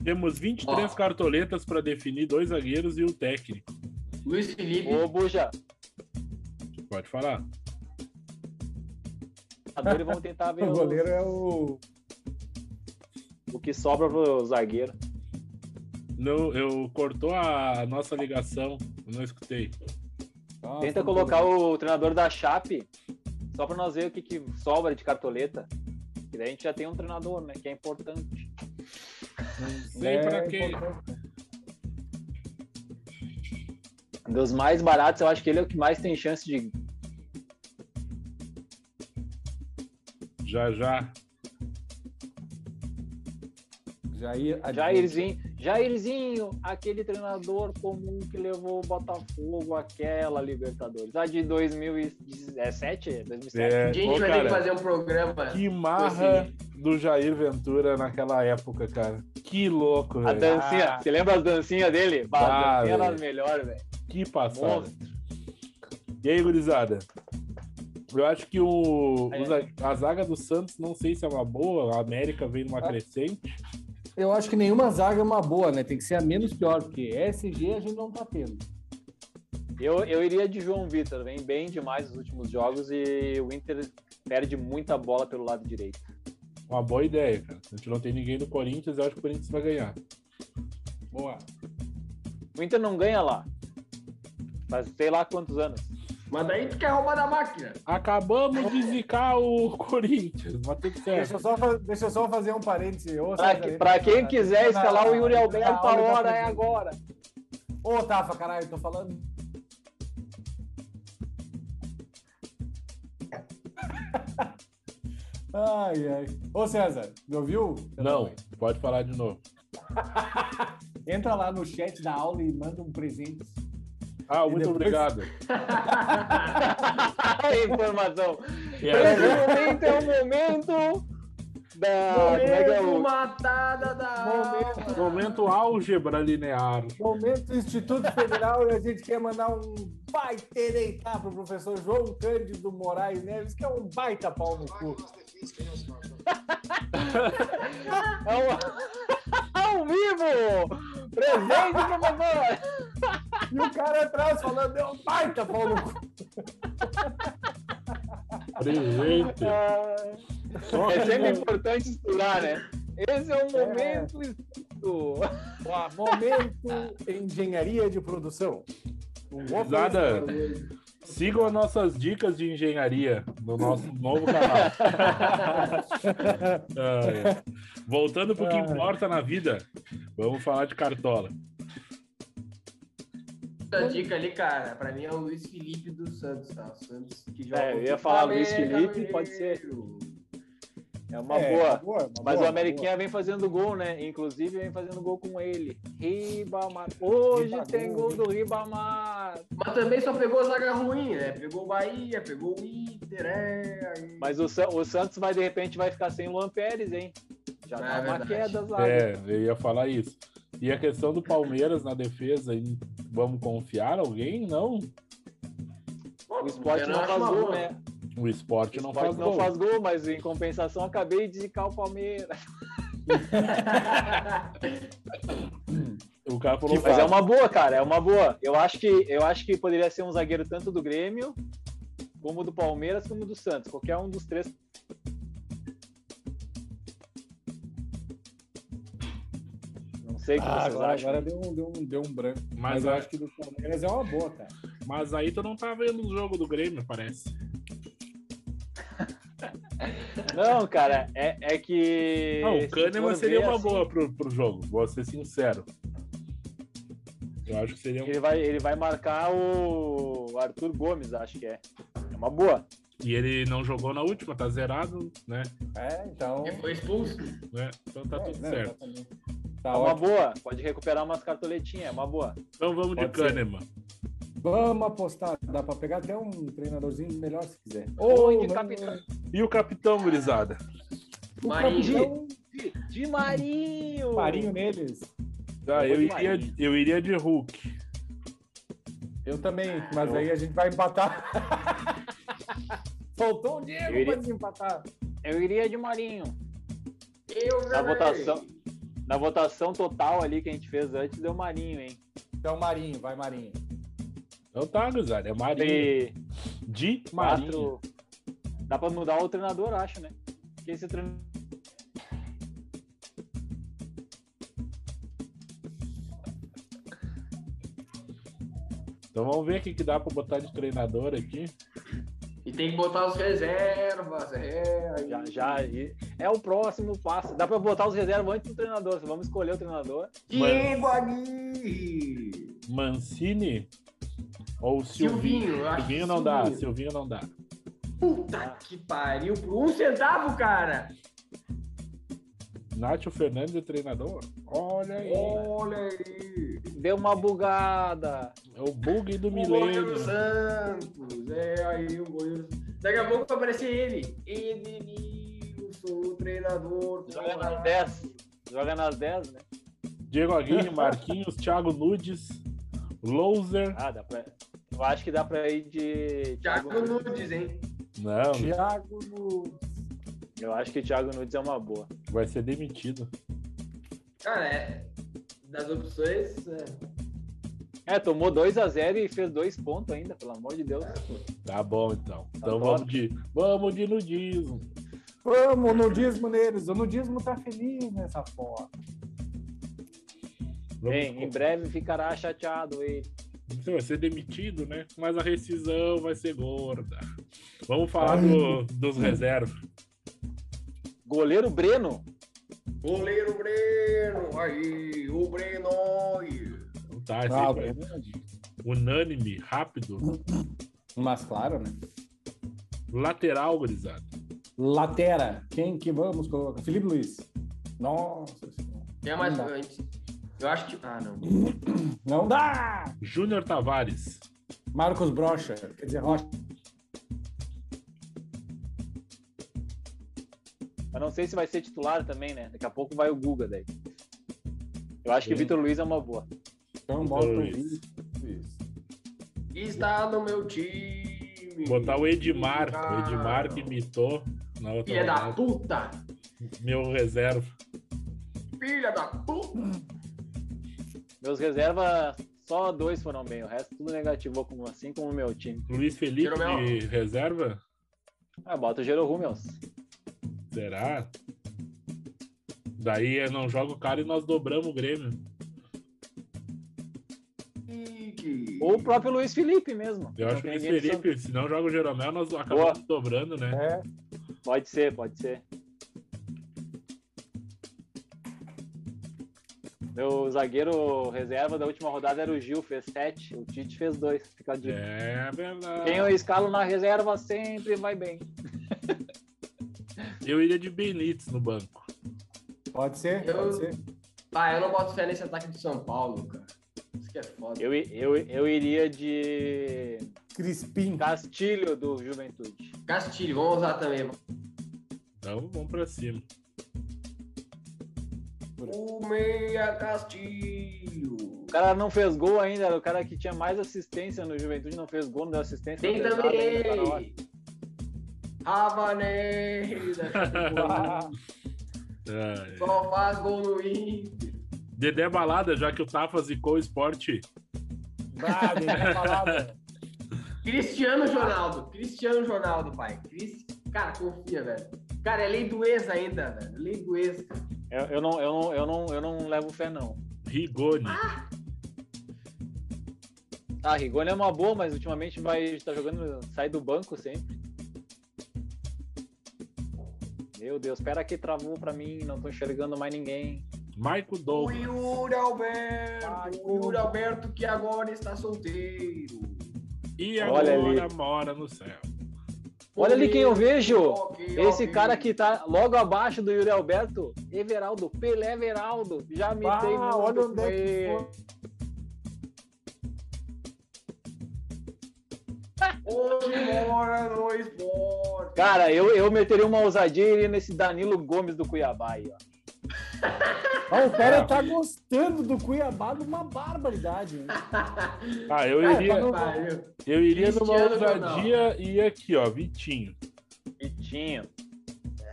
Temos 23 Ó. cartoletas para definir dois zagueiros e o técnico. Luiz Felipe. Ô, Buja, Pode falar. Jogadores vão tentar (laughs) ver O o, goleiro é o. o que sobra pro zagueiro. Não, eu cortou a nossa ligação. Eu não escutei. Nossa, Tenta não colocar o treinador da Chape só pra nós ver o que, que sobra de cartoleta. E daí a gente já tem um treinador, né? Que é importante. Sei É pra quê. importante. Dos mais baratos, eu acho que ele é o que mais tem chance de. Já, já. Jair, Jairzinho, Jairzinho, aquele treinador comum que levou o Botafogo àquela Libertadores. A de 2017? 2007? É, a gente Ô, vai cara, ter que fazer um programa. Que marra assim. do Jair Ventura naquela época, cara. Que louco, velho. A dancinha. Ah. Você lembra as dancinhas dele? Bah, ah, as melhores, velho. Que passado. Monstro. E aí, gurizada? Eu acho que o, Aí. o za- a zaga do Santos, não sei se é uma boa, a América vem numa Ah. crescente. Eu acho que nenhuma zaga é uma boa, né? Tem que ser a menos pior, porque SG a gente não tá tendo. Eu, eu iria de João Vitor, vem bem demais nos últimos jogos e o Inter perde muita bola pelo lado direito. Uma boa ideia, cara. A gente não tem ninguém do Corinthians, eu acho que o Corinthians vai ganhar. Boa. O Inter não ganha lá. Faz sei lá quantos anos. Mas daí tu quer roubar da máquina. Acabamos de zicar o Corinthians, mas tudo Deixa eu certo. só, fa- deixa eu só fazer um parêntese. Ô, Pra, César, que- pra quem quiser escalar o Yuri Alberto, a hora é agora. Ô, Tafa, caralho, tô falando. (laughs) Ai, ai. Ô, César, me ouviu? Você Não, foi. pode falar de novo. (laughs) Entra lá no chat da aula e manda um presente. Ah, muito depois- obrigado. (laughs) Informação. E Esse momento é o momento da. Como é que é Momento o. matada da Momento- alma. momento álgebra linear. Momento Instituto Federal e a gente quer mandar um baita deitar pro professor João Cândido Moraes Neves, que é um baita pau no cu. (laughs) É o- (laughs) Ao vivo! Presente, professor! E o cara atrás falando, é um baita pau no cu. Presente. É sempre importante estudar, né? Esse é o momento. estudo. Ó, momento engenharia de produção. Nada. Sigam as nossas dicas de engenharia no nosso novo canal. (laughs) Ah, é. Voltando para o que importa na vida, vamos falar de cartola. Essa dica ali, cara, pra mim é o Luiz Felipe do Santos, tá? O Santos que joga. É, eu ia o falar Luiz Felipe, pode ser. É uma É, boa. uma Mas boa, o Ameriquinha vem fazendo gol, né? Inclusive vem fazendo gol com ele. Ribamar. Hoje Ribagol, tem gol do Ribamar. Mas também só pegou zaga ruim, né? Pegou o Bahia, pegou o Inter, é. Mas o, Sa- o Santos vai, de repente, vai ficar sem Luan Pérez, hein? Já É tá uma verdade. queda lá. É, eu ia falar isso. E a questão do Palmeiras na defesa, vamos confiar alguém? Não. O esporte não faz gol, né? O esporte O não esporte faz não gol. faz gol, mas em compensação acabei de zicar o Palmeiras. O cara falou, Mas é uma boa, cara, é uma boa. Eu acho que eu acho que poderia ser um zagueiro tanto do Grêmio, como do Palmeiras, como do Santos. Qualquer um dos três. Sei o que Ah, vocês agora, acham. agora deu, um, deu, um, deu um branco. mas, Mas eu acho que do Palmeiras é uma boa, cara. mas aí tu não tá vendo o jogo do Grêmio, parece. Não, cara, é, é que. Não, o se Kahneman seria uma assim, boa pro, pro jogo, vou ser sincero. Eu acho que seria um... Ele vai, ele vai marcar o Arthur Gomes, acho que é. É uma boa. E ele não jogou na última, tá zerado, né? É, então. Ele foi expulso. né? Então tá é, tudo não, certo. exatamente. É Tá uma ótimo. boa. Pode recuperar umas cartoletinhas, é uma boa. Então vamos de Pode ser. Kahneman. Vamos apostar. Dá pra pegar até um treinadorzinho melhor se quiser. Ou de não- capitão. E o capitão, gurizada? O Marinho. capitão, De, de Marinho! Marinho neles. Ah, Eu eu, de iria, Marinho. eu iria de Hulk. Eu também, mas eu- aí a gente vai empatar. (laughs) Faltou um Diego iria- pra desempatar. Eu iria de Marinho. Eu Na votação, na votação total ali que a gente fez antes, deu Marinho, hein? Então, Marinho, vai Marinho. Então tá, gurizada. É Marinho. Tem De Marinho. quatro. Dá pra mudar o treinador, acho, né? Porque esse treinador. Então vamos ver o que, que dá pra botar de treinador aqui. E tem que botar os reservas, é. aí- Já, já, e é o próximo passo. Dá pra botar os reservas antes do treinador. Vamos escolher o treinador. Diego Aguirre! Mancini ou Silvinho? Silvinho, Silvinho que não dá, Silvinho. Silvinho não dá. Puta que pariu, por um centavo, cara! Nátio Fernandes é treinador? Olha aí. Olha aí. Deu uma bugada. É o bug do O milênio. goleiro Santos. É aí o goleiro. Daqui a pouco vai aparecer ele. Edenilson, o treinador. Joga nas 10. Joga nas 10, né? Diego Aguirre, Marquinhos, Thiago Nudes, Louser. Ah, dá pra. Eu acho que dá pra ir de. Thiago Nunes, hein? Não, Thiago no... Eu acho que Thiago Nunes é uma boa. vai ser demitido. Cara, é. Das opções. É. É, tomou 2x0 e fez dois pontos ainda, pelo amor de Deus. Tá bom, então. Então top. vamos de, vamos de nudismo. Vamos, o nudismo neles. O nudismo tá feliz nessa foto. Bem, em breve ficará chateado ele. Você vai ser demitido, né? Mas a rescisão vai ser gorda. Vamos falar do- dos reservas. Goleiro Breno. Goleiro Breno. Aí, o Breno. Então tá, esse Ah, aí foi verdade. unânime, rápido. Mas claro, né? Lateral, gurizada. Latera. Quem que vamos colocar? Felipe Luiz. Nossa senhora. Quem é mais antes? Eu acho que. Ah, não. (clears throat) Não dá! Júnior Tavares. Marcos Brocha. Quer dizer, Rocha. Mas não sei se vai ser titular também, né? Daqui a pouco vai o Guga daí. Eu acho que Sim. Vitor Luiz é uma boa. Então Vitor bota o Luiz. Vitor Luiz. Está no meu time. Botar o Edmar. O. Edmar que imitou na outra Filha da rodada. puta. Meu reserva. Filha da puta. Meus reservas, só dois foram bem. O resto tudo negativo, como, assim como o meu time. Luiz Felipe Jeromel. reserva? Ah, bota o Gero Rummels. Será? Daí eu não joga o cara e nós dobramos o Grêmio. Ou o próprio Luiz Felipe mesmo. Eu acho que o Luiz Felipe, se não joga o Jeromel, nós acabamos dobrando, né? É. Pode ser, pode ser. Meu zagueiro reserva da última rodada era o Gil, fez sete. O Tite fez dois. Fica de... É verdade. Quem eu escalo na reserva sempre vai bem. Eu iria de Benítez no banco. Pode ser? Eu- Pode ser. Ah, eu não boto fé nesse ataque do São Paulo, cara. Isso que é foda. Eu, eu, eu iria de Crispim. Castilho do Juventude. Castilho, vamos usar também. Então vamos pra cima. O Meia Castilho. O cara não fez gol ainda, era o cara que tinha mais assistência no Juventude, não fez gol, não deu assistência. Tem também. Ravanei. É. (laughs) Só faz gol no Inter. Dedé Balada, já que o Tafa zicou o esporte. Ah, falar, velho. Cristiano Ronaldo. Cristiano Ronaldo, pai. Cris... Cara, confia, velho. Cara, é lei do ex ainda, velho. Lei do ex. Eu, eu, não, eu, não, eu, não, eu não levo fé, não. Rigoni. Ah, Rigoni é uma boa, mas ultimamente vai estar jogando, sai do banco sempre. Meu Deus, espera que travou pra mim, não tô enxergando mais ninguém. Maico O Douglas. Yuri Alberto. O Yuri Alberto que agora está solteiro. E Olha agora ali. mora no céu. Olha ali quem eu vejo. Esse cara que tá logo abaixo do Yuri Alberto, Everaldo, Pelé Everaldo. Já me Ah, dei muito olha onde é que ele. foi. Hoje mora no esporte. Cara, eu, eu meteria uma ousadia e iria nesse Danilo Gomes do Cuiabá aí, ó. (laughs) Ah, o cara tá gostando do Cuiabá de uma barbaridade. hein? Ah, eu Ah, iria, tá no- eu iria numa Cristiano ousadia e aqui, ó, Vitinho. Vitinho.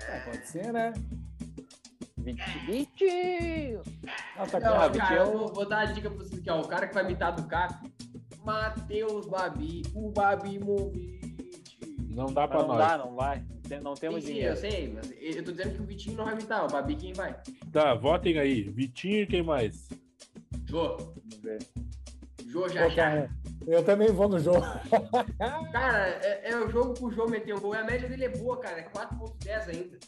É, pode ser, né? Vitinho. Vitinho. Ah, tá Não, Ah, cara, Vitinho. eu vou, vou dar a dica pra vocês aqui, ó. O cara que vai imitar do Caco, Matheus Babi, o Babi Movite. Não dá pra não nós. dá, não vai. Não temos sim, dinheiro. eu sei, mas eu tô dizendo que o Vitinho não vai imitar, o Babi quem vai? Tá, votem aí. Vitinho e quem mais? Jô. Vamos ver. Jô Pô, já cara, Eu também vou no jogo. (laughs) Cara, é, é o jogo pro Jô meter um gol. E a média dele é boa, cara. É 4.10 ainda.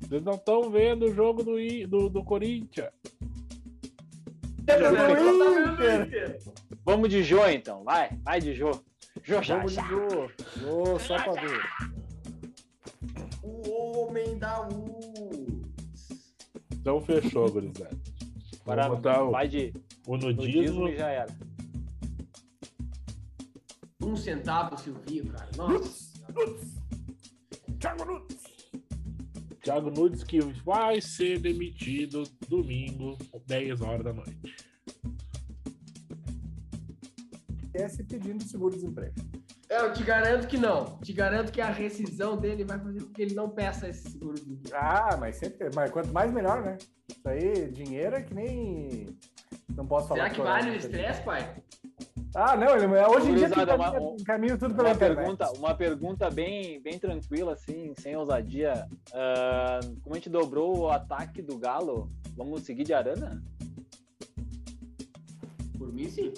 Vocês não estão vendo o jogo do, I- do, do Corinthians. Vamos de Jô, então. Vai, vai de Jô. Jô, já, Vamos de já. jogo. Jô, só pra ver. Homem da luz. Então fechou, gurizada. Botar o, vai de o nudismo nudismo. já era. Um centavo, Silvio, cara. Nossa. Thiago Nunes. Thiago Nunes que vai ser demitido domingo, 10 horas da noite. Esse pedindo seguro-desemprego. É, eu te garanto que não. Te garanto que a rescisão dele vai fazer com que ele não peça esse seguro. Ah, mas sempre. Mas quanto mais melhor, né? Isso aí, dinheiro é que nem. Não posso falar. Será que vale o estresse, pai? Ah, não, ele, hoje em dia tem uma- caminho, caminho tudo pela Uma internet. pergunta, uma pergunta bem, bem tranquila, assim, sem ousadia. Ah, como a gente dobrou o ataque do Galo, vamos seguir de Arana? Por mim, sim.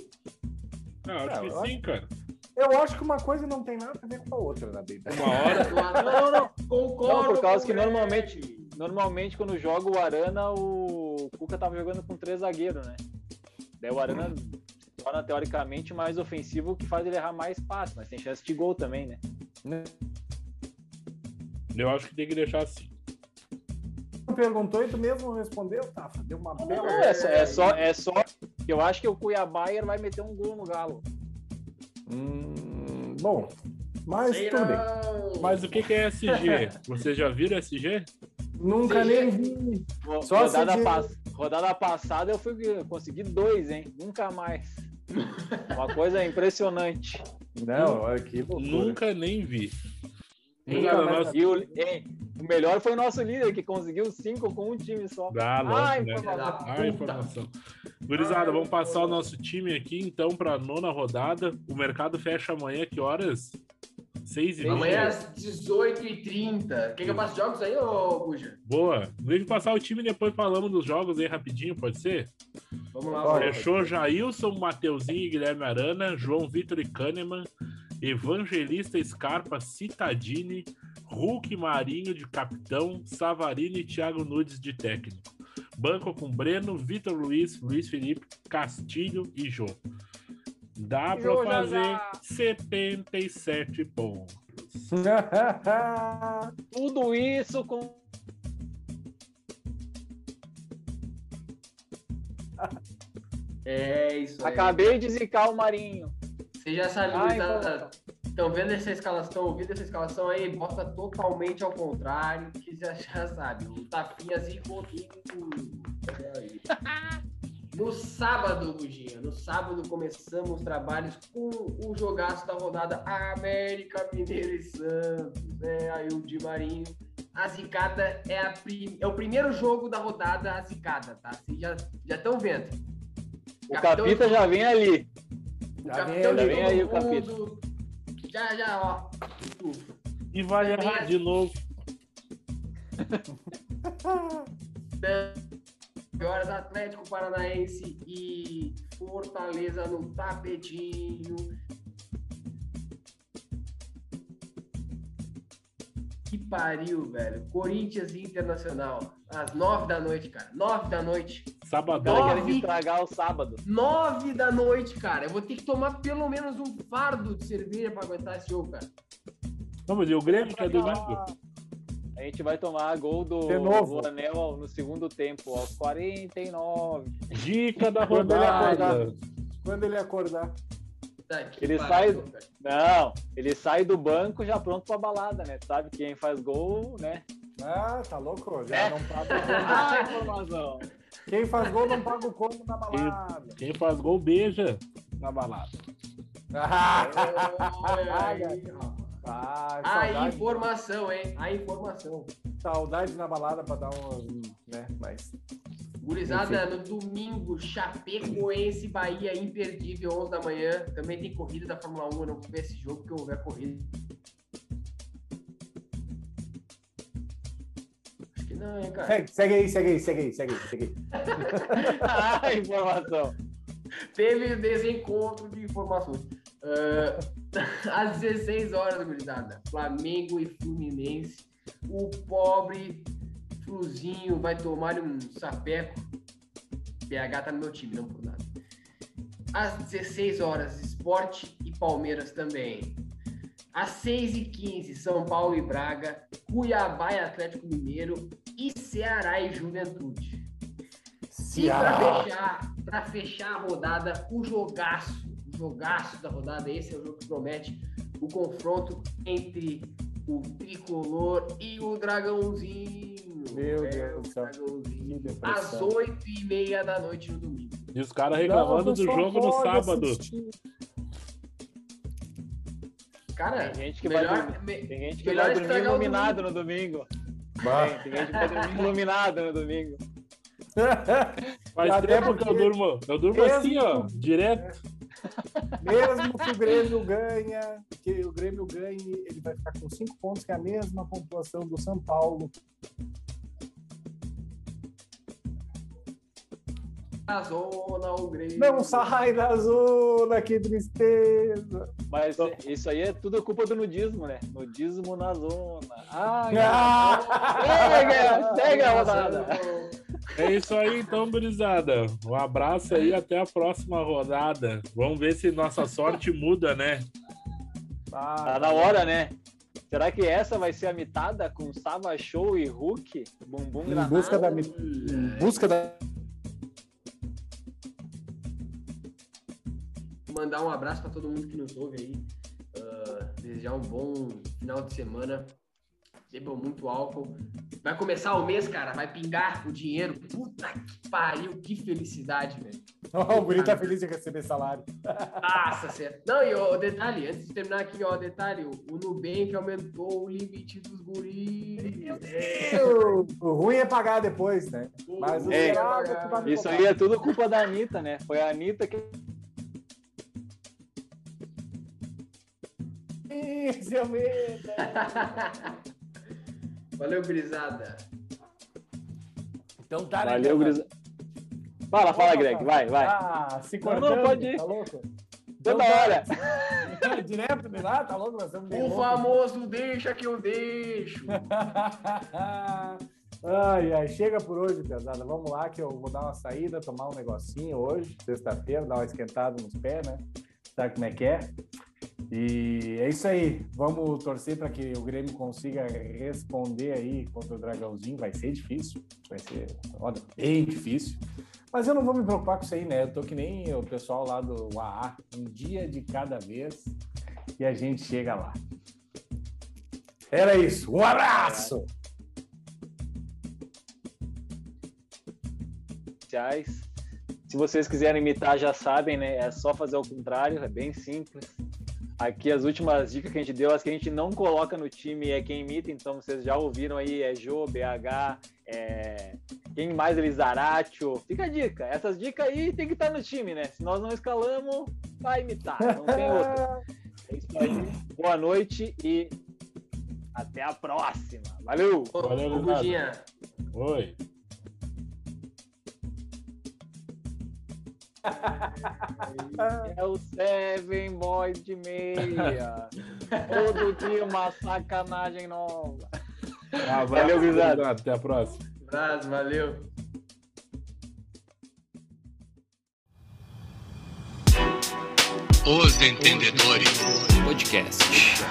Ah, acho Não, que eu sim, cara. Eu acho que uma coisa não tem nada a ver com a outra na Bíblia. Uma hora. (laughs) Não, não, Concordo. Não, por causa que normalmente-. Normalmente, quando joga o Arana, o Cuca tava jogando com três zagueiros, né? Daí o Arana se torna, teoricamente, mais ofensivo, o que faz ele errar mais passes, mas tem chance de gol também, né? Eu acho que tem que deixar assim. Tu perguntou e tu mesmo respondeu, tá? Deu uma Não, bela. não, é, só, é só, é só que eu acho que o Cuiabá vai meter um gol no Galo. Hum, bom, mas Sei tudo bem. não. Mas o que, que é SG? Vocês já viram SG? Nunca CG. nem vi. Só rodada, pass- rodada passada eu fui eu consegui dois, hein? Nunca mais. Uma coisa impressionante. Não, olha que loucura. Nunca nem vi. Cara, E o, hein, o melhor foi o nosso líder, que conseguiu cinco com um time só. Dá, Ah, lógico, né? Ah, informação. Gurizada, vamos passar o nosso time aqui, então, para a nona rodada. O mercado fecha amanhã, que horas? Seis e Amanhã às 18h30. Quer que eu passe jogos aí, ô Buja? Boa. Deixa eu passar o time e depois falamos dos jogos aí rapidinho, pode ser? Vamos lá. Fechou Jailson, Mateuzinho e Guilherme Arana, João Vitor e Kahneman, Evangelista Scarpa, Citadini, Hulk Marinho de capitão, Savarino e Thiago Nudes de técnico. Banco com Breno, Vitor Luiz, Luiz Felipe, Castilho e Jô. Dá para já, fazer já. 77 pontos. (laughs) Tudo isso com. É isso aí. Acabei de zicar o Marinho. Você já sabe, gurizada, estão vendo essa escalação, ouvindo essa escalação aí, bota totalmente ao contrário, que já, já sabe. O Tafinha zicou tudo. No sábado, Buginha, no sábado começamos os trabalhos com o jogaço da rodada América Mineiro e Santos. É, aí o Di Marinho. A zicada é, a prim- é o primeiro jogo da rodada, a zicada, tá? Vocês já estão vendo. O Capitão- Capita já vem ali. Já capitão vem de todo aí o mundo. Já, já, ó. Ufa. E vai Também errar de novo. Horas Atlético Paranaense e Fortaleza no tapetinho. Que pariu, velho. Corinthians e Internacional. Às nove da noite, cara. Nove da noite. Sabadão. Ela quer Nove. estragar o sábado. Nove da noite, cara. Eu vou ter que tomar pelo menos um fardo de cerveja pra aguentar esse jogo, cara. Não, mas e o Grêmio que é domingo? A gente vai tomar gol do, De novo. do Anel no segundo tempo, aos 49. Dica da Quando ele rodada. Quando ele acordar. Tá que Ele sai- cara. Não, ele sai do banco já pronto pra balada, né? Sabe quem faz gol, né? Ah, tá louco? Já É. não (laughs) combo. Ah, informação. Quem faz gol não (laughs) paga o combo na balada. Quem faz gol beija na balada. Olha aí, rapaz. Ah, A informação, hein? A informação. saudade na balada pra dar um. Né, mas. Gurizada, no domingo, Chapecoense, Bahia, imperdível, 11 da manhã. Também tem corrida da Fórmula 1, eu não vou ver esse jogo porque eu vou ver a corrida. Não, hein, cara. Segue, segue aí, segue aí, segue aí, segue aí, segue aí. (laughs) Ah, informação. Teve desencontro de informações. Ah, (laughs) às 16 horas, gurizada, Flamengo e Fluminense. O pobre Fluzinho vai tomar um sapeco. PH tá no meu time, não por nada. Às 16 horas, Esporte e Palmeiras também. Às 6h15, São Paulo e Braga, Cuiabá e Atlético Mineiro e Ceará e Juventude. E para fechar, pra fechar a rodada, o jogaço, o jogaço da rodada, esse é o jogo que promete o confronto entre o Tricolor e o Dragãozinho. Meu É, Deus do céu. Às depressão. 8h30 da noite no domingo. E os caras reclamando Não, do jogo no sábado. assistir. Cara, Tem gente que melhor, vai dormir. me- Tem gente que melhor vai dormir iluminado no domingo. Gente dormir iluminado no domingo. (laughs) Faz Até tempo que eu porque- durmo. Eu durmo Mesmo- assim, ó, direto. Mesmo que o Grêmio ganha, que o Grêmio ganhe, ele vai ficar com cinco pontos, que é a mesma pontuação do São Paulo. A zona, o Grêmio. Não sai da zona, que tristeza. Mas isso aí é tudo culpa do nudismo, né? Nudismo na zona. Ah! (laughs) Segue, segue a rodada. É isso aí, então, gurizada. Um abraço aí, até a próxima rodada. Vamos ver se nossa sorte muda, né? Tá na hora, né? Será que essa vai ser a mitada com Sava Show e Hulk? Bumbum Em granado? busca da. Em busca da. Mandar um abraço para todo mundo que nos ouve aí. Ah, desejar um bom final de semana. Bebam muito álcool. Vai começar o mês, cara. Vai pingar o dinheiro. Puta que pariu. Que felicidade, velho. Oh, (laughs) o Guri tá feliz de receber salário. (laughs) Nossa, certo. Não, e o detalhe, antes de terminar aqui, ó, detalhe, o, o Nubank aumentou o limite dos guris. Meu Deus! O ruim é pagar depois, né? Mas o É, é me Isso aí é tudo culpa da Anitta, né? Foi a Anitta que. Medo. Valeu, brisada. Então tá, né? Valeu, cara? Grisa. Fala, fala, Greg, vai, vai. Ah, se Não, não, cortando, pode ir. tá louco? Toda tá. hora. Direto de lá, tá louco? Nós estamos O loucos. famoso deixa que eu deixo. (laughs) ai, ai, chega por hoje, pesada. Vamos lá que eu vou dar uma saída, tomar um negocinho hoje, sexta-feira, dar uma esquentada nos pés, né? Sabe como é que é? E é isso aí. Vamos torcer para que o Grêmio consiga responder aí contra o Dragãozinho. Vai ser difícil, vai ser olha, bem difícil. Mas eu não vou me preocupar com isso aí, né? Eu tô que nem o pessoal lá do AA, um dia de cada vez e a gente chega lá. Era isso. Um abraço! Se vocês quiserem imitar, já sabem, né? É só fazer o contrário, é bem simples. Aqui as últimas dicas que a gente deu, as que a gente não coloca no time é quem imita, então vocês já ouviram aí, é Jô, BH, é... quem mais ele Zaratio. Fica a dica, essas dicas aí tem que estar no time, né? Se nós não escalamos, vai imitar, não tem (laughs) outra. É isso aí. Boa noite e até a próxima. Valeu! Valeu, ô, Oi. É o Seven Boy de meia. Todo dia uma sacanagem nova. Abraço, Valeu, gurizada. Até a próxima. abraço, valeu. Os Entendedores Podcast.